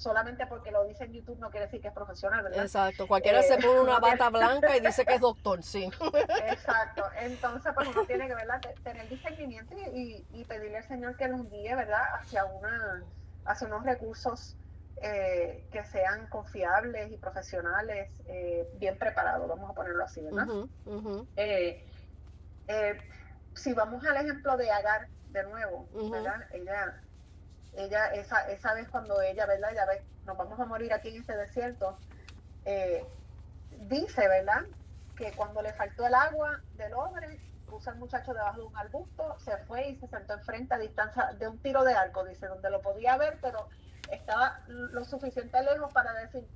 solamente porque lo dice en YouTube no quiere decir que es profesional, ¿verdad? Exacto, cualquiera se pone una bata blanca y dice que es doctor, sí. Exacto, entonces pues uno tiene que ¿verdad? tener discernimiento y, y, pedirle al Señor que nos guíe, ¿verdad? Hacia, una, hacia unos recursos eh, que sean confiables y profesionales, eh, bien preparados, vamos a ponerlo así, ¿verdad? Eh, si vamos al ejemplo de Agar de nuevo, ¿verdad? Ella ella, esa, esa vez cuando ella, ¿verdad? Ya ve, nos vamos a morir aquí en este desierto, eh, dice, ¿verdad? Que cuando le faltó el agua del hombre, puso al muchacho debajo de un arbusto, se fue y se sentó enfrente a distancia de un tiro de arco, dice, donde lo podía ver, pero estaba lo suficiente lejos para decir,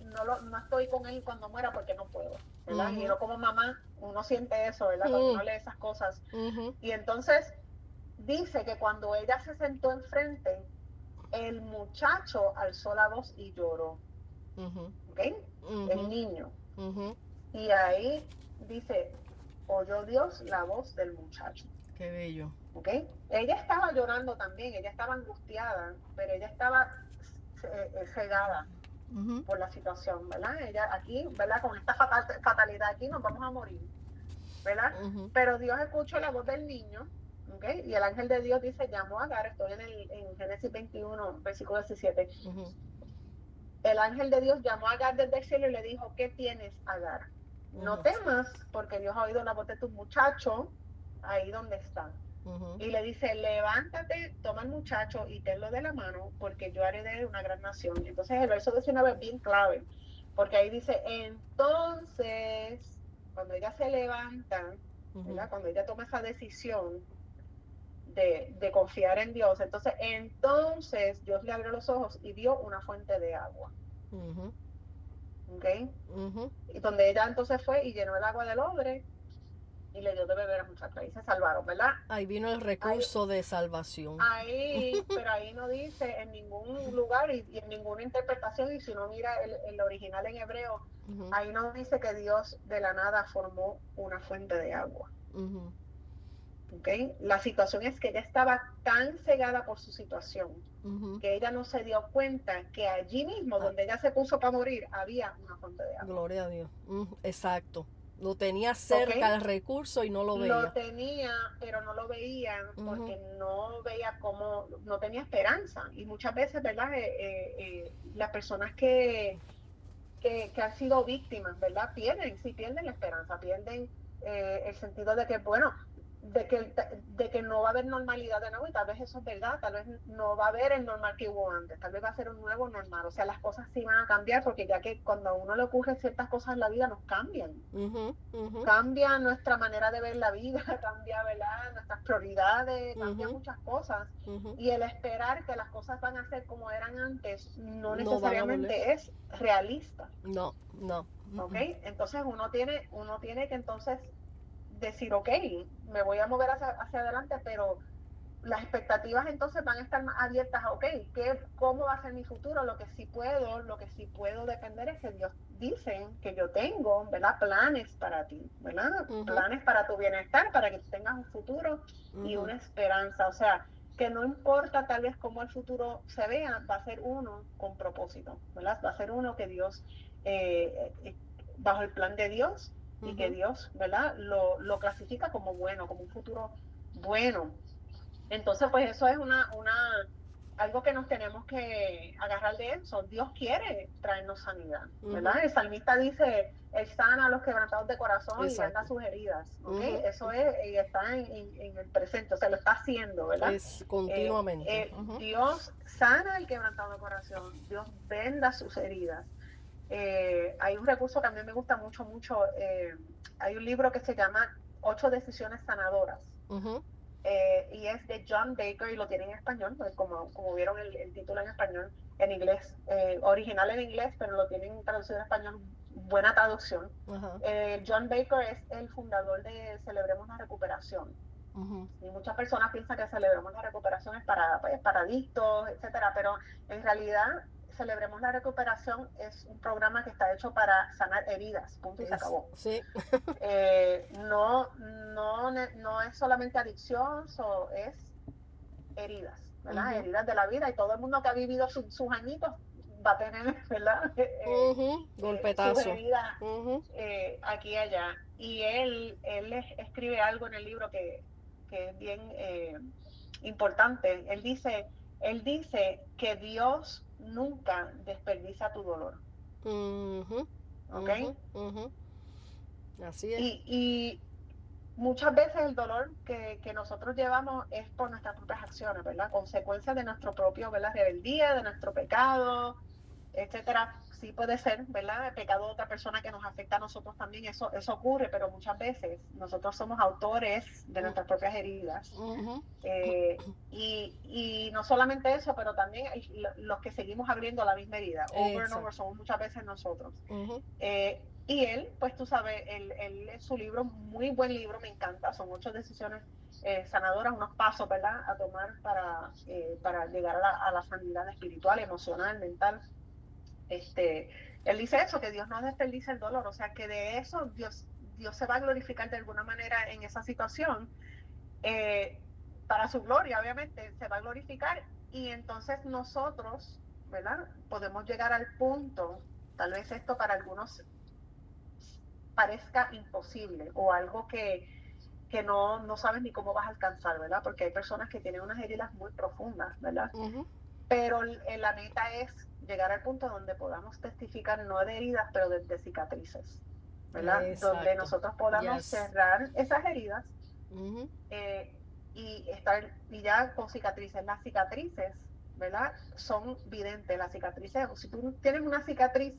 no, lo, no estoy con él cuando muera porque no puedo, ¿verdad? Y yo como mamá, uno siente eso, ¿verdad? Cuando uno lee esas cosas. Y entonces dice que cuando ella se sentó enfrente, el muchacho alzó la voz y lloró. El niño. Y ahí dice, oyó Dios la voz del muchacho. Qué bello. ¿Okay? Ella estaba llorando también, ella estaba angustiada, pero ella estaba eh, cegada por la situación, ¿verdad? Ella aquí, ¿verdad? Con esta fatalidad aquí nos vamos a morir, ¿verdad? Pero Dios escuchó la voz del niño y el ángel de Dios dice, llamó a Agar, estoy en, el, en Génesis 21, versículo 17. El ángel de Dios llamó a Agar desde el cielo y le dijo, ¿qué tienes, Agar? No temas, porque Dios ha oído la voz de tu muchacho ahí donde está. Y le dice, levántate, toma el muchacho y tenlo de la mano, porque yo haré de él una gran nación. Entonces el verso 19 es bien clave, porque ahí dice, entonces, cuando ella se levanta, cuando ella toma esa decisión de, de, confiar en Dios, entonces, entonces Dios le abrió los ojos y vio una fuente de agua. ¿Ok? Y donde ella entonces fue y llenó el agua del hombre y le dio de beber a muchachos. Ahí se salvaron, ¿verdad? Ahí vino el recurso de salvación. Ahí, pero ahí no dice en ningún lugar y, en ninguna interpretación, y si uno mira el, original en hebreo, ahí no dice que Dios de la nada formó una fuente de agua. ¿Okay? La situación es que ella estaba tan cegada por su situación que ella no se dio cuenta que allí mismo, ah. donde ella se puso para morir, había una fuente de agua. Gloria a Dios. Exacto. Lo tenía cerca el recurso y no lo veía. Lo tenía, pero no lo veía porque no veía cómo, no tenía esperanza. Y muchas veces, ¿verdad? Eh, eh, eh, las personas que, que, que, han sido víctimas, ¿verdad? Pierden, sí, pierden la esperanza, pierden el sentido de que, bueno, de que, de que no va a haber normalidad de nuevo y tal vez eso es verdad, tal vez no va a haber el normal que hubo antes, tal vez va a ser un nuevo normal, o sea, las cosas sí van a cambiar porque ya que cuando a uno le ocurre ciertas cosas en la vida nos cambian, cambia nuestra manera de ver la vida, cambia ¿verdad? nuestras prioridades, cambia muchas cosas y el esperar que las cosas van a ser como eran antes no necesariamente es realista. No, no. ¿Ok? Entonces uno tiene, uno tiene que entonces decir, ok, me voy a mover hacia, hacia adelante, pero las expectativas entonces van a estar más abiertas a, ok, ¿qué, ¿cómo va a ser mi futuro? Lo que sí puedo, lo que sí puedo depender es que Dios dice que yo tengo, ¿verdad? Planes para ti, ¿verdad? Planes para tu bienestar, para que tengas un futuro y una esperanza. O sea, que no importa tal vez cómo el futuro se vea, va a ser uno con propósito, ¿verdad? Va a ser uno que Dios, eh, eh, bajo el plan de Dios, y que Dios, ¿verdad? Lo, lo, clasifica como bueno, como un futuro bueno. Entonces, pues eso es una, una, algo que nos tenemos que agarrar de eso. Dios quiere traernos sanidad, ¿verdad? El salmista dice, Él sana a los quebrantados de corazón y venda sus heridas, Eso es, y está en, el presente, o sea, lo está haciendo, ¿verdad? Es continuamente. Eh, Dios sana al quebrantado de corazón, Dios venda sus heridas. Eh, hay un recurso que a mí me gusta mucho, mucho. Eh, hay un libro que se llama Ocho Decisiones Sanadoras. Eh, y es de John Baker y lo tiene en español, pues, como, como vieron el, título en español, en inglés, original en inglés, pero lo tienen traducido en español, buena traducción. John Baker es el fundador de Celebremos la Recuperación. Y muchas personas piensan que Celebremos la Recuperación es para, pues, para adictos, etcétera, pero en realidad Celebremos la Recuperación es un programa que está hecho para sanar heridas, punto y se acabó. Sí. Eh, no, no, no es solamente adicción, so, es heridas, ¿verdad? Heridas de la vida y todo el mundo que ha vivido sus añitos va a tener, ¿verdad? Uh Golpetazo. aquí y allá. Y él, él escribe algo en el libro que, que es bien importante. Él dice, él dice que Dios nunca desperdicia tu dolor. ¿Ok? Así es. Y, muchas veces el dolor que, que, nosotros llevamos es por nuestras propias acciones, ¿verdad? Consecuencia de nuestro propio, ¿verdad? Rebeldía, de nuestro pecado, etcétera sí puede ser, ¿verdad? El pecado de otra persona que nos afecta a nosotros también, eso, eso ocurre, pero muchas veces nosotros somos autores de nuestras propias heridas. Eh, y, y, no solamente eso, pero también los que seguimos abriendo la misma herida, over and over, somos muchas veces nosotros. Eh, y él, pues tú sabes, él, él, su libro, muy buen libro, me encanta, son ocho decisiones eh, sanadoras, unos pasos, ¿verdad?, a tomar para, para llegar a la, a la sanidad espiritual, emocional, mental este, él dice eso, que Dios no desperdicia el dolor, o sea que de eso Dios, Dios se va a glorificar de alguna manera en esa situación, eh, para su gloria, obviamente, se va a glorificar y entonces nosotros, ¿verdad? Podemos llegar al punto, tal vez esto para algunos parezca imposible o algo que, que no, no sabes ni cómo vas a alcanzar, ¿verdad? Porque hay personas que tienen unas heridas muy profundas, ¿verdad? Pero la meta es llegar al punto donde podamos testificar no de heridas, pero de, cicatrices, ¿verdad? Donde nosotros podamos cerrar esas heridas eh, y estar y ya con cicatrices. Las cicatrices, ¿verdad? Son videntes las cicatrices. Si tú tienes una cicatriz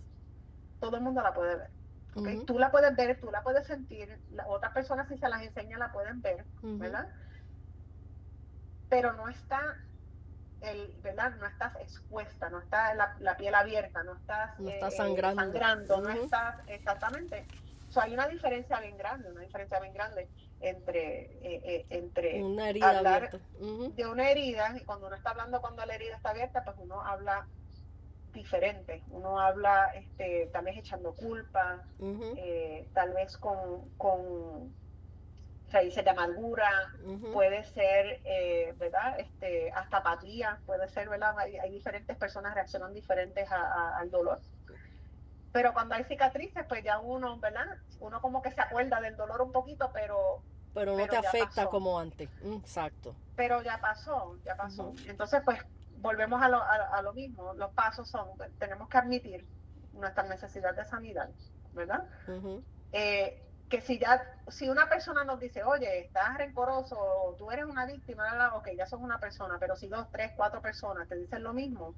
todo el mundo la puede ver. ¿okay? Tú la puedes ver, tú la puedes sentir, las otras personas si se las enseña la pueden ver, ¿verdad? Pero no está el, ¿verdad? No estás expuesta, no está la, piel abierta, no estás, no estás eh, sangrando, sangrando no estás, exactamente. So, hay una diferencia bien grande, una diferencia bien grande entre, eh, eh, entre una herida hablar de una herida, y cuando uno está hablando cuando la herida está abierta, pues uno habla diferente, uno habla este, tal vez echando culpa, tal vez con, con raíces de amargura, puede ser, eh, ¿verdad? Este, hasta apatía, puede ser, ¿verdad? Hay, diferentes personas reaccionan diferentes al dolor. Pero cuando hay cicatrices, pues ya uno, ¿verdad? Uno como que se acuerda del dolor un poquito, pero... Pero no te afecta como antes, mm, exacto. Pero ya pasó, ya pasó. Entonces, pues volvemos a lo, a, lo mismo. Los pasos son, tenemos que admitir nuestra necesidad de sanidad, ¿verdad? Que si ya, si una persona nos dice, oye, estás rencoroso, tú eres una víctima, ok, ya sos una persona, pero si dos, tres, cuatro personas te dicen lo mismo,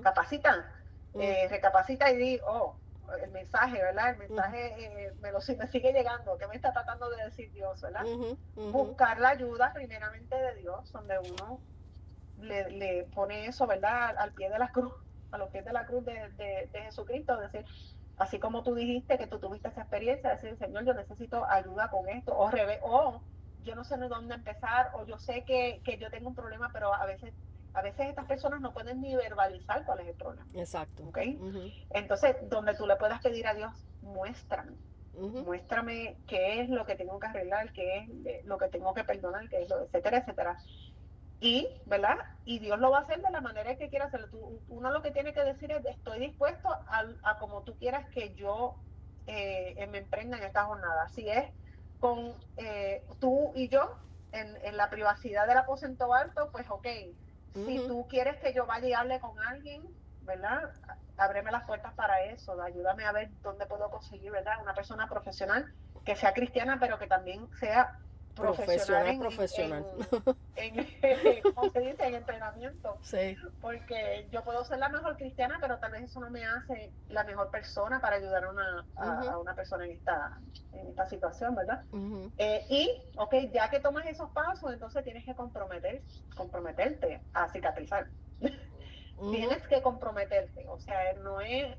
capacita, eh, recapacita y di, oh, el mensaje, ¿verdad? El mensaje eh, me, lo, me sigue llegando, ¿qué me está tratando de decir Dios, ¿verdad? Buscar la ayuda primeramente de Dios, donde uno le, pone eso, ¿verdad? Al, pie de la cruz, a los pies de la cruz de, de, de Jesucristo, decir, Así como tú dijiste que tú tuviste esa experiencia, decir, Señor, yo necesito ayuda con esto, o, revés, o yo no sé de dónde empezar, o yo sé que, yo tengo un problema, pero a veces a veces estas personas no pueden ni verbalizar cuál es el problema. Exacto. ¿okay? Entonces, donde tú le puedas pedir a Dios, muéstrame. Muéstrame qué es lo que tengo que arreglar, qué es lo que tengo que perdonar, qué es lo, etcétera, etcétera. Y, ¿verdad? Y Dios lo va a hacer de la manera que quiera hacerlo. uno lo que tiene que decir es, estoy dispuesto a, como tú quieras que yo eh, me emprenda en esta jornada. Si es con eh, tú y yo en, en, la privacidad del aposento alto, pues ok. Si tú quieres que yo vaya y hable con alguien, ¿verdad? Ábreme las puertas para eso, ayúdame a ver dónde puedo conseguir, ¿verdad? Una persona profesional que sea cristiana, pero que también sea profesional, profesional. En, ¿cómo se dice? En entrenamiento. Sí. Porque yo puedo ser la mejor cristiana, pero tal vez eso no me hace la mejor persona para ayudar a una, a, una persona en esta, en esta situación, ¿verdad? Eh, y, ok, ya que tomas esos pasos, entonces tienes que comprometer, comprometerte a cicatrizar. tienes que comprometerte, o sea, no es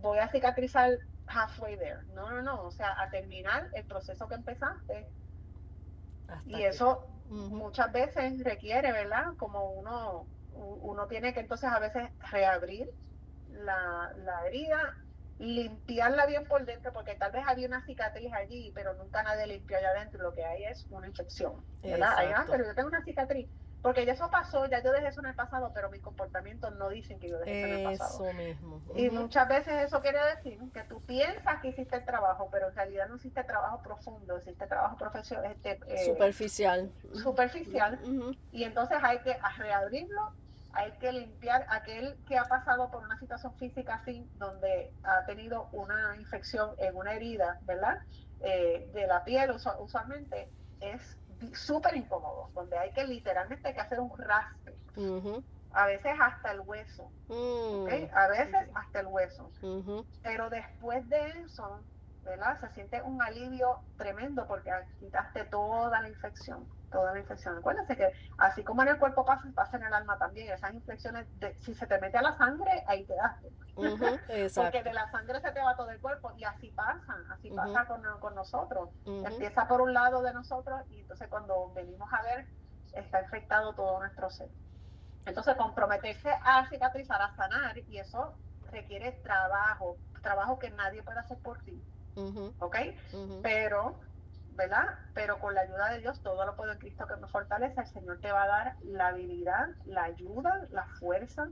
voy a cicatrizar halfway there, no, no, no, o sea, a terminar el proceso que empezaste y eso muchas veces requiere, ¿verdad? Como uno, uno tiene que entonces a veces reabrir la, la herida, limpiarla bien por dentro, porque tal vez había una cicatriz allí, pero nunca nadie limpió allá adentro, lo que hay es una infección, ¿verdad? ah, pero yo tengo una cicatriz porque ya eso pasó, ya yo dejé eso en el pasado, pero mis comportamientos no dicen que yo dejé eso en el pasado. Eso mismo. Y muchas veces eso quiere decir que tú piensas que hiciste el trabajo, pero en realidad no hiciste trabajo profundo, hiciste trabajo profesional. Este, eh, superficial. Superficial. Y entonces hay que reabrirlo, hay que limpiar aquel que ha pasado por una situación física así, donde ha tenido una infección en una herida, ¿verdad? Eh, de la piel usualmente, es súper incómodo, donde hay que literalmente que hacer un raspe. A veces hasta el hueso. Mm. A veces hasta el hueso. Pero después de eso, ¿verdad? Se siente un alivio tremendo porque quitaste toda la infección toda la infección. Acuérdense que así como en el cuerpo pasa, pasa en el alma también. Esas infecciones, de, si se te mete a la sangre, ahí te das. Porque de la sangre se te va todo el cuerpo y así pasa, así pasa con, con nosotros. Empieza por un lado de nosotros y entonces cuando venimos a ver, está infectado todo nuestro ser. Entonces comprometerse a cicatrizar, a sanar y eso requiere trabajo, trabajo que nadie puede hacer por ti. ¿Ok? Pero ¿verdad? Pero con la ayuda de Dios, todo lo puedo en Cristo que me fortalece. El Señor te va a dar la habilidad, la ayuda, la fuerza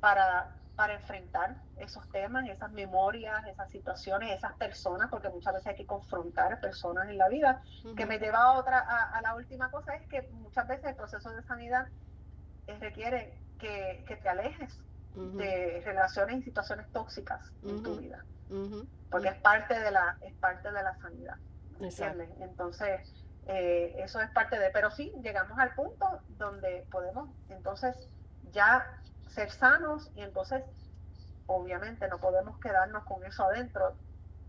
para, para enfrentar esos temas, esas memorias, esas situaciones, esas personas, porque muchas veces hay que confrontar personas en la vida. Que me lleva a otra, a, la última cosa, es que muchas veces el proceso de sanidad eh, requiere que, te alejes de relaciones y situaciones tóxicas en tu vida. Porque es parte de la, es parte de la sanidad. Entonces, eh, eso es parte de, pero sí, llegamos al punto donde podemos entonces ya ser sanos y entonces obviamente no podemos quedarnos con eso adentro.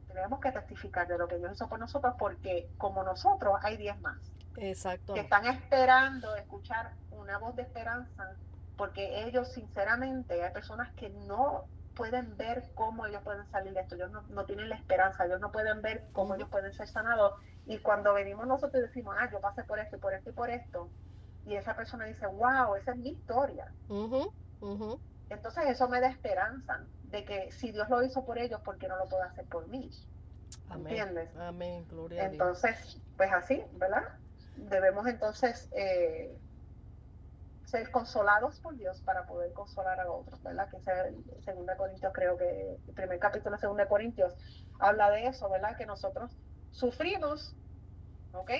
Tenemos que testificar de lo que Dios hizo por nosotros porque como nosotros hay diez más. Exacto. Que están esperando escuchar una voz de esperanza porque ellos sinceramente hay personas que no pueden ver cómo ellos pueden salir de esto, ellos no, tienen la esperanza, ellos no pueden ver cómo ellos pueden ser sanados. Y cuando venimos nosotros y decimos, ah, yo pasé por esto y por esto y por esto, y esa persona dice, wow, esa es mi historia. Entonces eso me da esperanza de que si Dios lo hizo por ellos, ¿por qué no lo puede hacer por mí? ¿Entiendes? Amén, gloria Entonces, pues así, ¿verdad? Debemos entonces eh, ser consolados por Dios para poder consolar a otros, ¿verdad? Que sea el 2 Corintios, creo que el primer capítulo de 2 Corintios habla de eso, ¿verdad? Que nosotros sufrimos, ¿ok?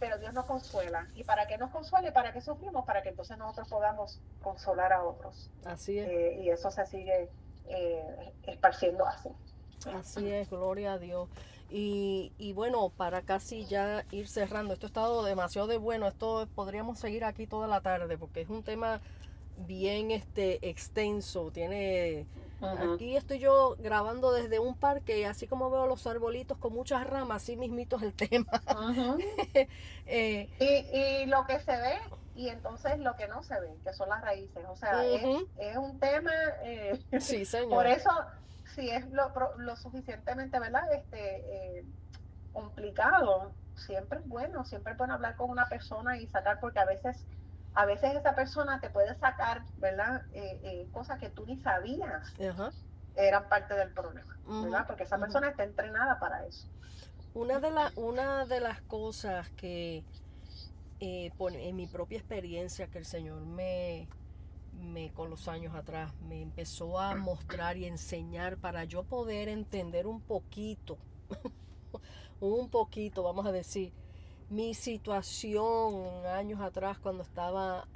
Pero Dios nos consuela. ¿Y para qué nos consuele? ¿Para qué sufrimos? Para que entonces nosotros podamos consolar a otros. Así es. Eh, y eso se sigue eh, esparciendo así. Así es, gloria a Dios. Y, y, bueno, para casi ya ir cerrando, esto ha estado demasiado de bueno, esto podríamos seguir aquí toda la tarde porque es un tema bien este extenso, tiene aquí estoy yo grabando desde un parque, así como veo los arbolitos con muchas ramas, así mismitos el tema. Eh, y, y lo que se ve y entonces lo que no se ve, que son las raíces, o sea, es, es, un tema, eh, sí, señor. por eso si es lo, lo suficientemente, ¿verdad? Este, eh, complicado, siempre es bueno, siempre es bueno hablar con una persona y sacar, porque a veces, a veces esa persona te puede sacar, ¿verdad? Eh, eh, cosas que tú ni sabías eran parte del problema, ¿verdad? Porque esa persona está entrenada para eso. Una de, la, una de las cosas que en mi propia experiencia que el Señor me, me, con los años atrás me empezó a mostrar y enseñar para yo poder entender un poquito, un poquito, vamos a decir, mi situación años atrás cuando estaba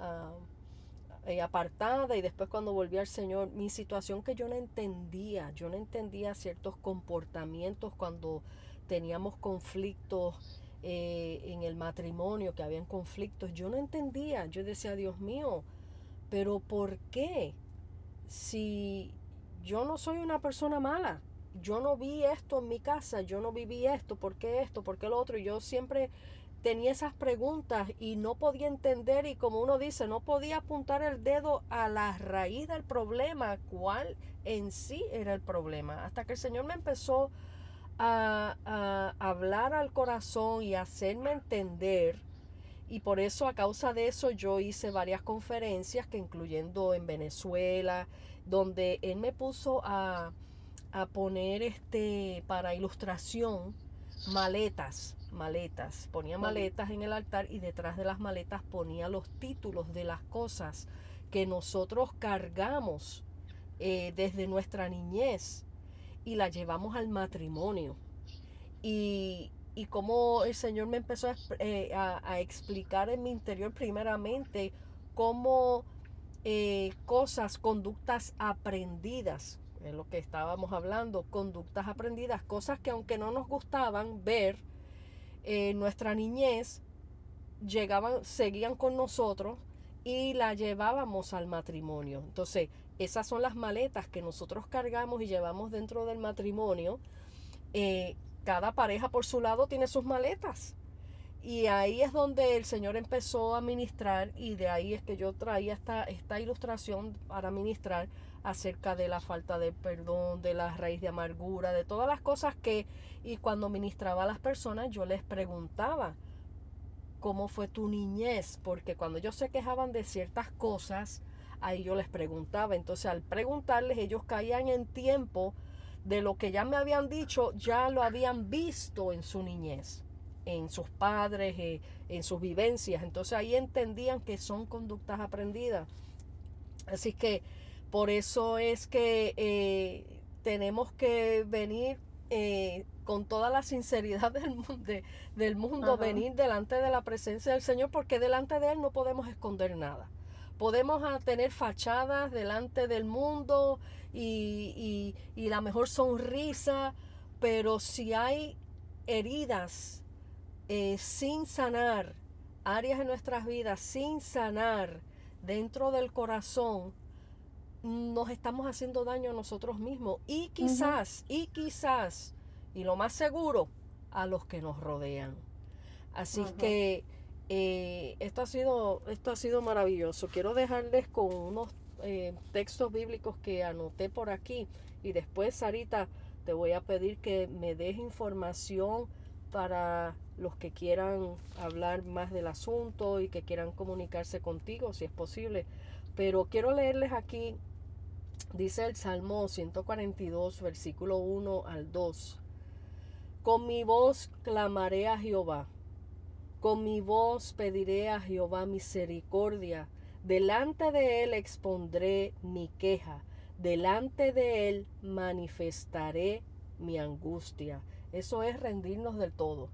eh, apartada y después cuando volví al Señor, mi situación que yo no entendía, yo no entendía ciertos comportamientos cuando teníamos conflictos eh, en el matrimonio, que habían conflictos, yo no entendía, yo decía, Dios mío, pero ¿por qué? Si yo no soy una persona mala, yo no vi esto en mi casa, yo no viví esto, ¿por qué esto? ¿Por qué lo otro? Y yo siempre tenía esas preguntas y no podía entender y como uno dice, no podía apuntar el dedo a la raíz del problema, cuál en sí era el problema. Hasta que el Señor me empezó a, a hablar al corazón y hacerme entender y por eso, a causa de eso, yo hice varias conferencias, que incluyendo en Venezuela, donde él me puso a, poner este para ilustración maletas, maletas. Ponía maletas en el altar y detrás de las maletas ponía los títulos de las cosas que nosotros cargamos eh, desde nuestra niñez y la llevamos al matrimonio. Y, y cómo el Señor me empezó eh, a, explicar en mi interior primeramente cómo eh, cosas, conductas aprendidas, es lo que estábamos hablando, conductas aprendidas, cosas que aunque no nos gustaban ver en nuestra niñez, llegaban, seguían con nosotros y la llevábamos al matrimonio. Entonces, esas son las maletas que nosotros cargamos y llevamos dentro del matrimonio. Eh, cada pareja por su lado tiene sus maletas. Y ahí es donde el Señor empezó a ministrar y de ahí es que yo traía esta, esta ilustración para ministrar acerca de la falta de perdón, de la raíz de amargura, de todas las cosas que, y cuando ministraba a las personas yo les preguntaba, ¿cómo fue tu niñez? Porque cuando ellos se quejaban de ciertas cosas, ahí yo les preguntaba. Entonces al preguntarles ellos caían en tiempo de lo que ya me habían dicho, ya lo habían visto en su niñez, en sus padres, eh, en sus vivencias. Entonces ahí entendían que son conductas aprendidas. Así que por eso es que eh, tenemos que venir eh, con toda la sinceridad del, del mundo, venir delante de la presencia del Señor, porque delante de Él no podemos esconder nada. Podemos ah, tener fachadas delante del mundo y, la mejor sonrisa, pero si hay heridas eh, sin sanar, áreas en nuestras vidas sin sanar dentro del corazón, nos estamos haciendo daño a nosotros mismos y quizás, y quizás, y lo más seguro, a los que nos rodean. Así que eh, esto, ha sido, esto ha sido maravilloso. Quiero dejarles con unos eh, textos bíblicos que anoté por aquí y después, Sarita, te voy a pedir que me des información para los que quieran hablar más del asunto y que quieran comunicarse contigo, si es posible. Pero quiero leerles aquí, dice el Salmo 142, versículo 1 al 2. Con mi voz clamaré a Jehová, con mi voz pediré a Jehová misericordia, delante de él expondré mi queja, delante de él manifestaré mi angustia. Eso es rendirnos del todo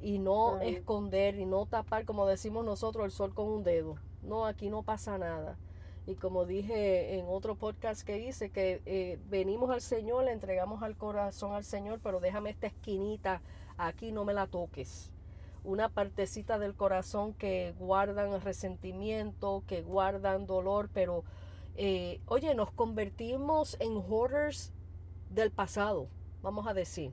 y no esconder y no tapar, como decimos nosotros, el sol con un dedo. No, aquí no pasa nada. Y como dije en otro podcast que hice, que eh, venimos al Señor, le entregamos al corazón al Señor, pero déjame esta esquinita, aquí no me la toques. Una partecita del corazón que guardan resentimiento, que guardan dolor, pero eh, oye, nos convertimos en hoarders del pasado, vamos a decir.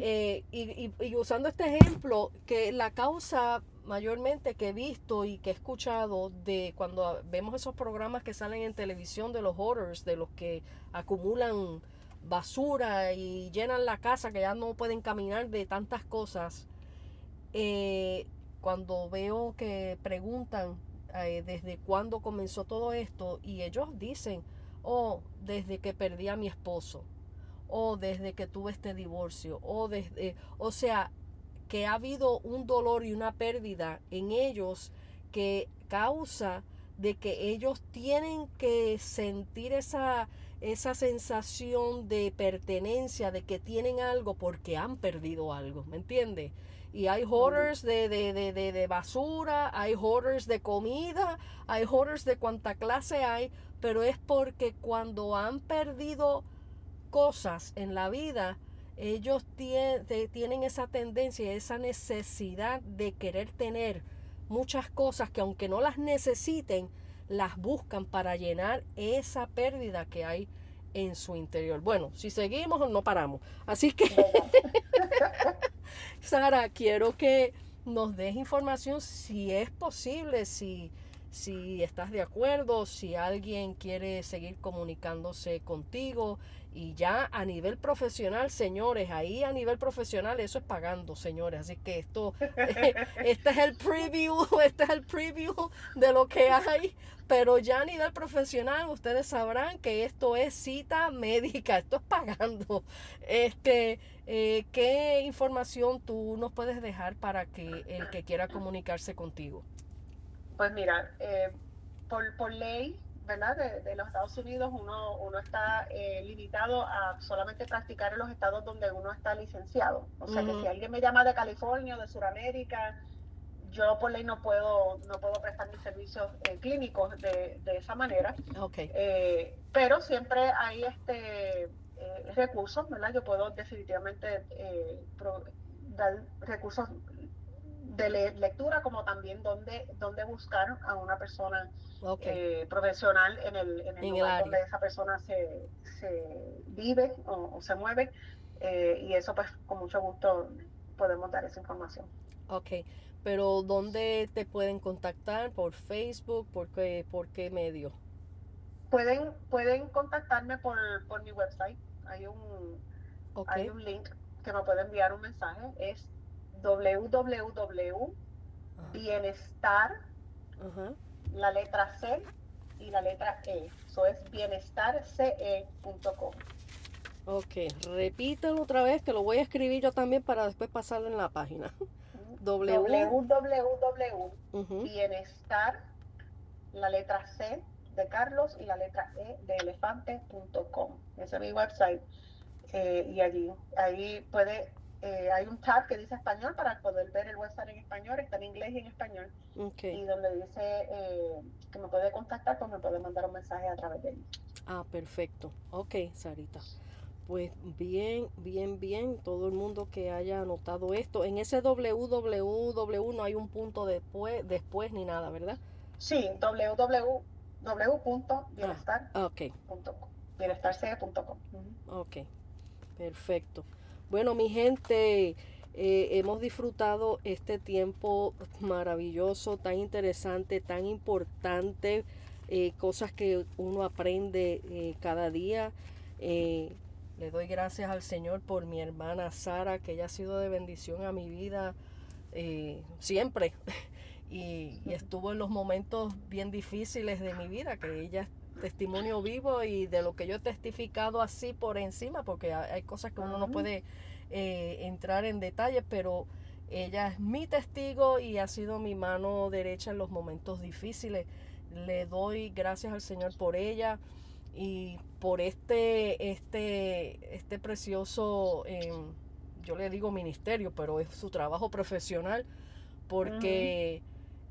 Eh, y, usando este ejemplo, que la causa mayormente que he visto y que he escuchado de cuando vemos esos programas que salen en televisión de los hoarders, de los que acumulan basura y llenan la casa que ya no pueden caminar de tantas cosas, eh, cuando veo que preguntan eh, desde cuándo comenzó todo esto y ellos dicen, oh, desde que perdí a mi esposo, o desde que tuve este divorcio, o desde, o sea, que ha habido un dolor y una pérdida en ellos que causa de que ellos tienen que sentir esa, esa sensación de pertenencia, de que tienen algo porque han perdido algo, ¿me entiendes? Y hay hoarders de, de, de, de, basura, hay hoarders de comida, hay hoarders de cuanta clase hay, pero es porque cuando han perdido cosas en la vida, ellos tienen esa tendencia, esa necesidad de querer tener muchas cosas que aunque no las necesiten, las buscan para llenar esa pérdida que hay en su interior. Bueno, si seguimos no paramos. Así que, Sara, quiero que nos des información si es posible, si si estás de acuerdo, si alguien quiere seguir comunicándose contigo y ya a nivel profesional, señores, ahí a nivel profesional eso es pagando, señores, así que esto este es el preview, este es el preview de lo que hay, pero ya a nivel profesional ustedes sabrán que esto es cita médica, esto es pagando. Este, eh, ¿qué información tú nos puedes dejar para que el que quiera comunicarse contigo? Pues mira, eh, por, por ley, ¿verdad? De, los Estados Unidos, uno, uno está eh, limitado a solamente practicar en los estados donde uno está licenciado. O sea que si alguien me llama de California o de Sudamérica, yo por ley no puedo, no puedo prestar mis servicios eh, clínicos de, de, esa manera. Okay. pero siempre hay este recursos, ¿verdad? Yo puedo definitivamente dar recursos de lectura como también donde, donde buscar a una persona eh, profesional en el, en el lugar donde esa persona se, se vive o, se mueve eh, y eso pues con mucho gusto podemos dar esa información. Ok, pero ¿dónde te pueden contactar? ¿Por Facebook? ¿Por qué, por qué medio? Pueden, pueden contactarme por, por mi website. Hay un, hay un link que me puede enviar un mensaje. Es www.bienestar, la letra C y la letra E. Eso es bienestarce.com. Ok, repítelo otra vez que lo voy a escribir yo también para después pasarlo en la página. www.bienestar, la letra C de Carlos y la letra E de elefante.com. Ese es mi website. Eh, y allí, ahí puede eh, hay un tab que dice español para poder ver el website en español, está en inglés y en español. Y donde dice eh, que me puede contactar, pues me puede mandar un mensaje a través de él. Ah, perfecto. Ok, Sarita. Pues bien, bien, bien, todo el mundo que haya anotado esto. En ese www no hay un punto después, después ni nada, ¿verdad? Sí, www www.bienestar.com. Bienestarce.com. Ok, perfecto. Bueno, mi gente, eh, hemos disfrutado este tiempo maravilloso, tan interesante, tan importante, eh, cosas que uno aprende eh, cada día. le doy gracias al Señor por mi hermana Sara, que ella ha sido de bendición a mi vida siempre. y, estuvo en los momentos bien difíciles de mi vida, que ella testimonio vivo y de lo que yo he testificado así por encima, porque hay cosas que uno no puede eh, entrar en detalles, pero ella es mi testigo y ha sido mi mano derecha en los momentos difíciles. Le doy gracias al Señor por ella y por este, este, este precioso, em, yo le digo ministerio, pero es su trabajo profesional, porque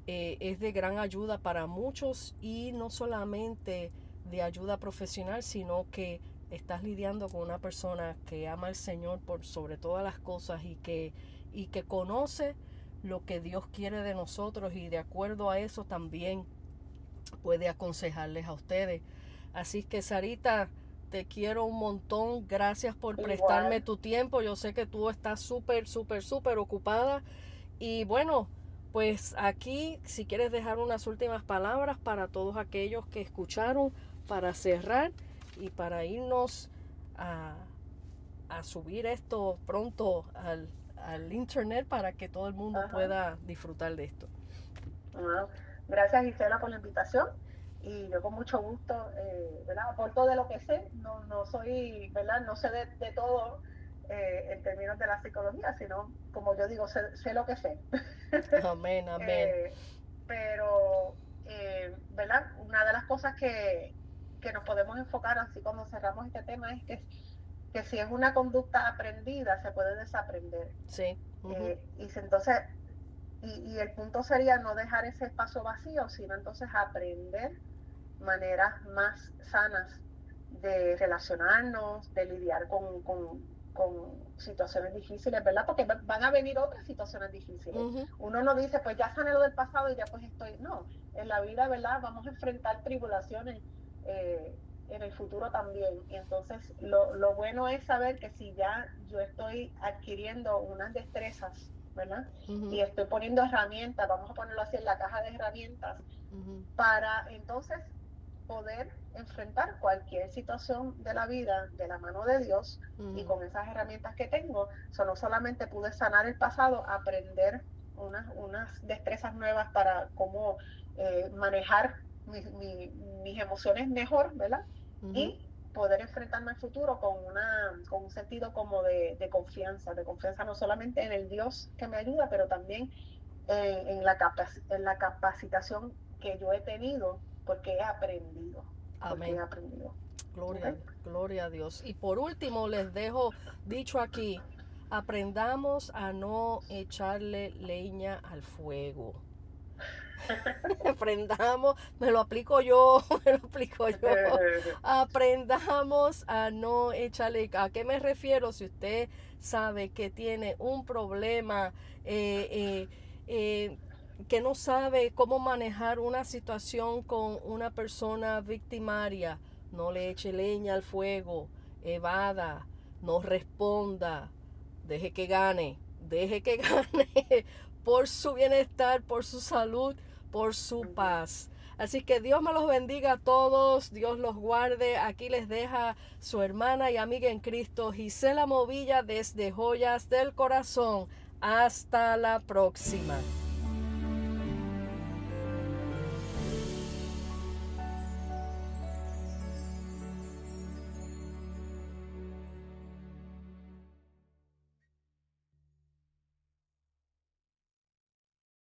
eh, es de gran ayuda para muchos y no solamente de ayuda profesional, sino que estás lidiando con una persona que ama al Señor por sobre todas las cosas y que, y que conoce lo que Dios quiere de nosotros y de acuerdo a eso también puede aconsejarles a ustedes. Así que Sarita, te quiero un montón. Gracias por prestarme tu tiempo. Yo sé que tú estás súper, súper, súper ocupada. Y bueno, pues aquí, si quieres dejar unas últimas palabras para todos aquellos que escucharon, para cerrar y para irnos a, subir esto pronto al, internet para que todo el mundo pueda disfrutar de esto. gracias Gisela por la invitación y yo con mucho gusto, eh, ¿verdad? Aporto de lo que sé, no, no soy, ¿verdad? No sé de todo eh, en términos de la psicología, sino, como yo digo, sé, lo que sé. Amén, amén. Eh, pero, eh, ¿verdad? Una de las cosas que, nos podemos enfocar así cuando cerramos este tema es que, que si es una conducta aprendida, se puede desaprender. Sí. y entonces, y, y, el punto sería no dejar ese espacio vacío, sino entonces aprender maneras más sanas de relacionarnos, de lidiar con, con situaciones difíciles, ¿verdad? Porque van a venir otras situaciones difíciles. Uno no dice, pues ya sané lo del pasado y ya pues estoy. No, en la vida, ¿verdad? Vamos a enfrentar tribulaciones eh, en el futuro también. Y entonces lo, lo bueno es saber que si ya yo estoy adquiriendo unas destrezas, ¿verdad? Y estoy poniendo herramientas, vamos a ponerlo así en la caja de herramientas, para entonces poder enfrentar cualquier situación de la vida de la mano de Dios y con esas herramientas que tengo, no solamente pude sanar el pasado, aprender unas, unas destrezas nuevas para cómo eh, manejar mis emociones mejor, ¿verdad? Y poder enfrentarme al futuro con, una, con un sentido como de, confianza, de confianza no solamente en el Dios que me ayuda, pero también en, la, en la capacitación que yo he tenido porque he aprendido. Amén. he aprendido. Gloria, gloria a Dios. Y por último, les dejo dicho aquí, aprendamos a no echarle leña al fuego. aprendamos, me lo aplico yo, me lo aplico yo. Aprendamos a no echarle. ¿A qué me refiero? Si usted sabe que tiene un problema, eh, eh, eh que no sabe cómo manejar una situación con una persona victimaria, no le eche leña al fuego, evada, no responda, deje que gane, deje que gane por su bienestar, por su salud, por su paz. Así que Dios me los bendiga a todos, Dios los guarde. Aquí les deja su hermana y amiga en Cristo, Gisela Movilla, desde Joyas del Corazón. Hasta la próxima.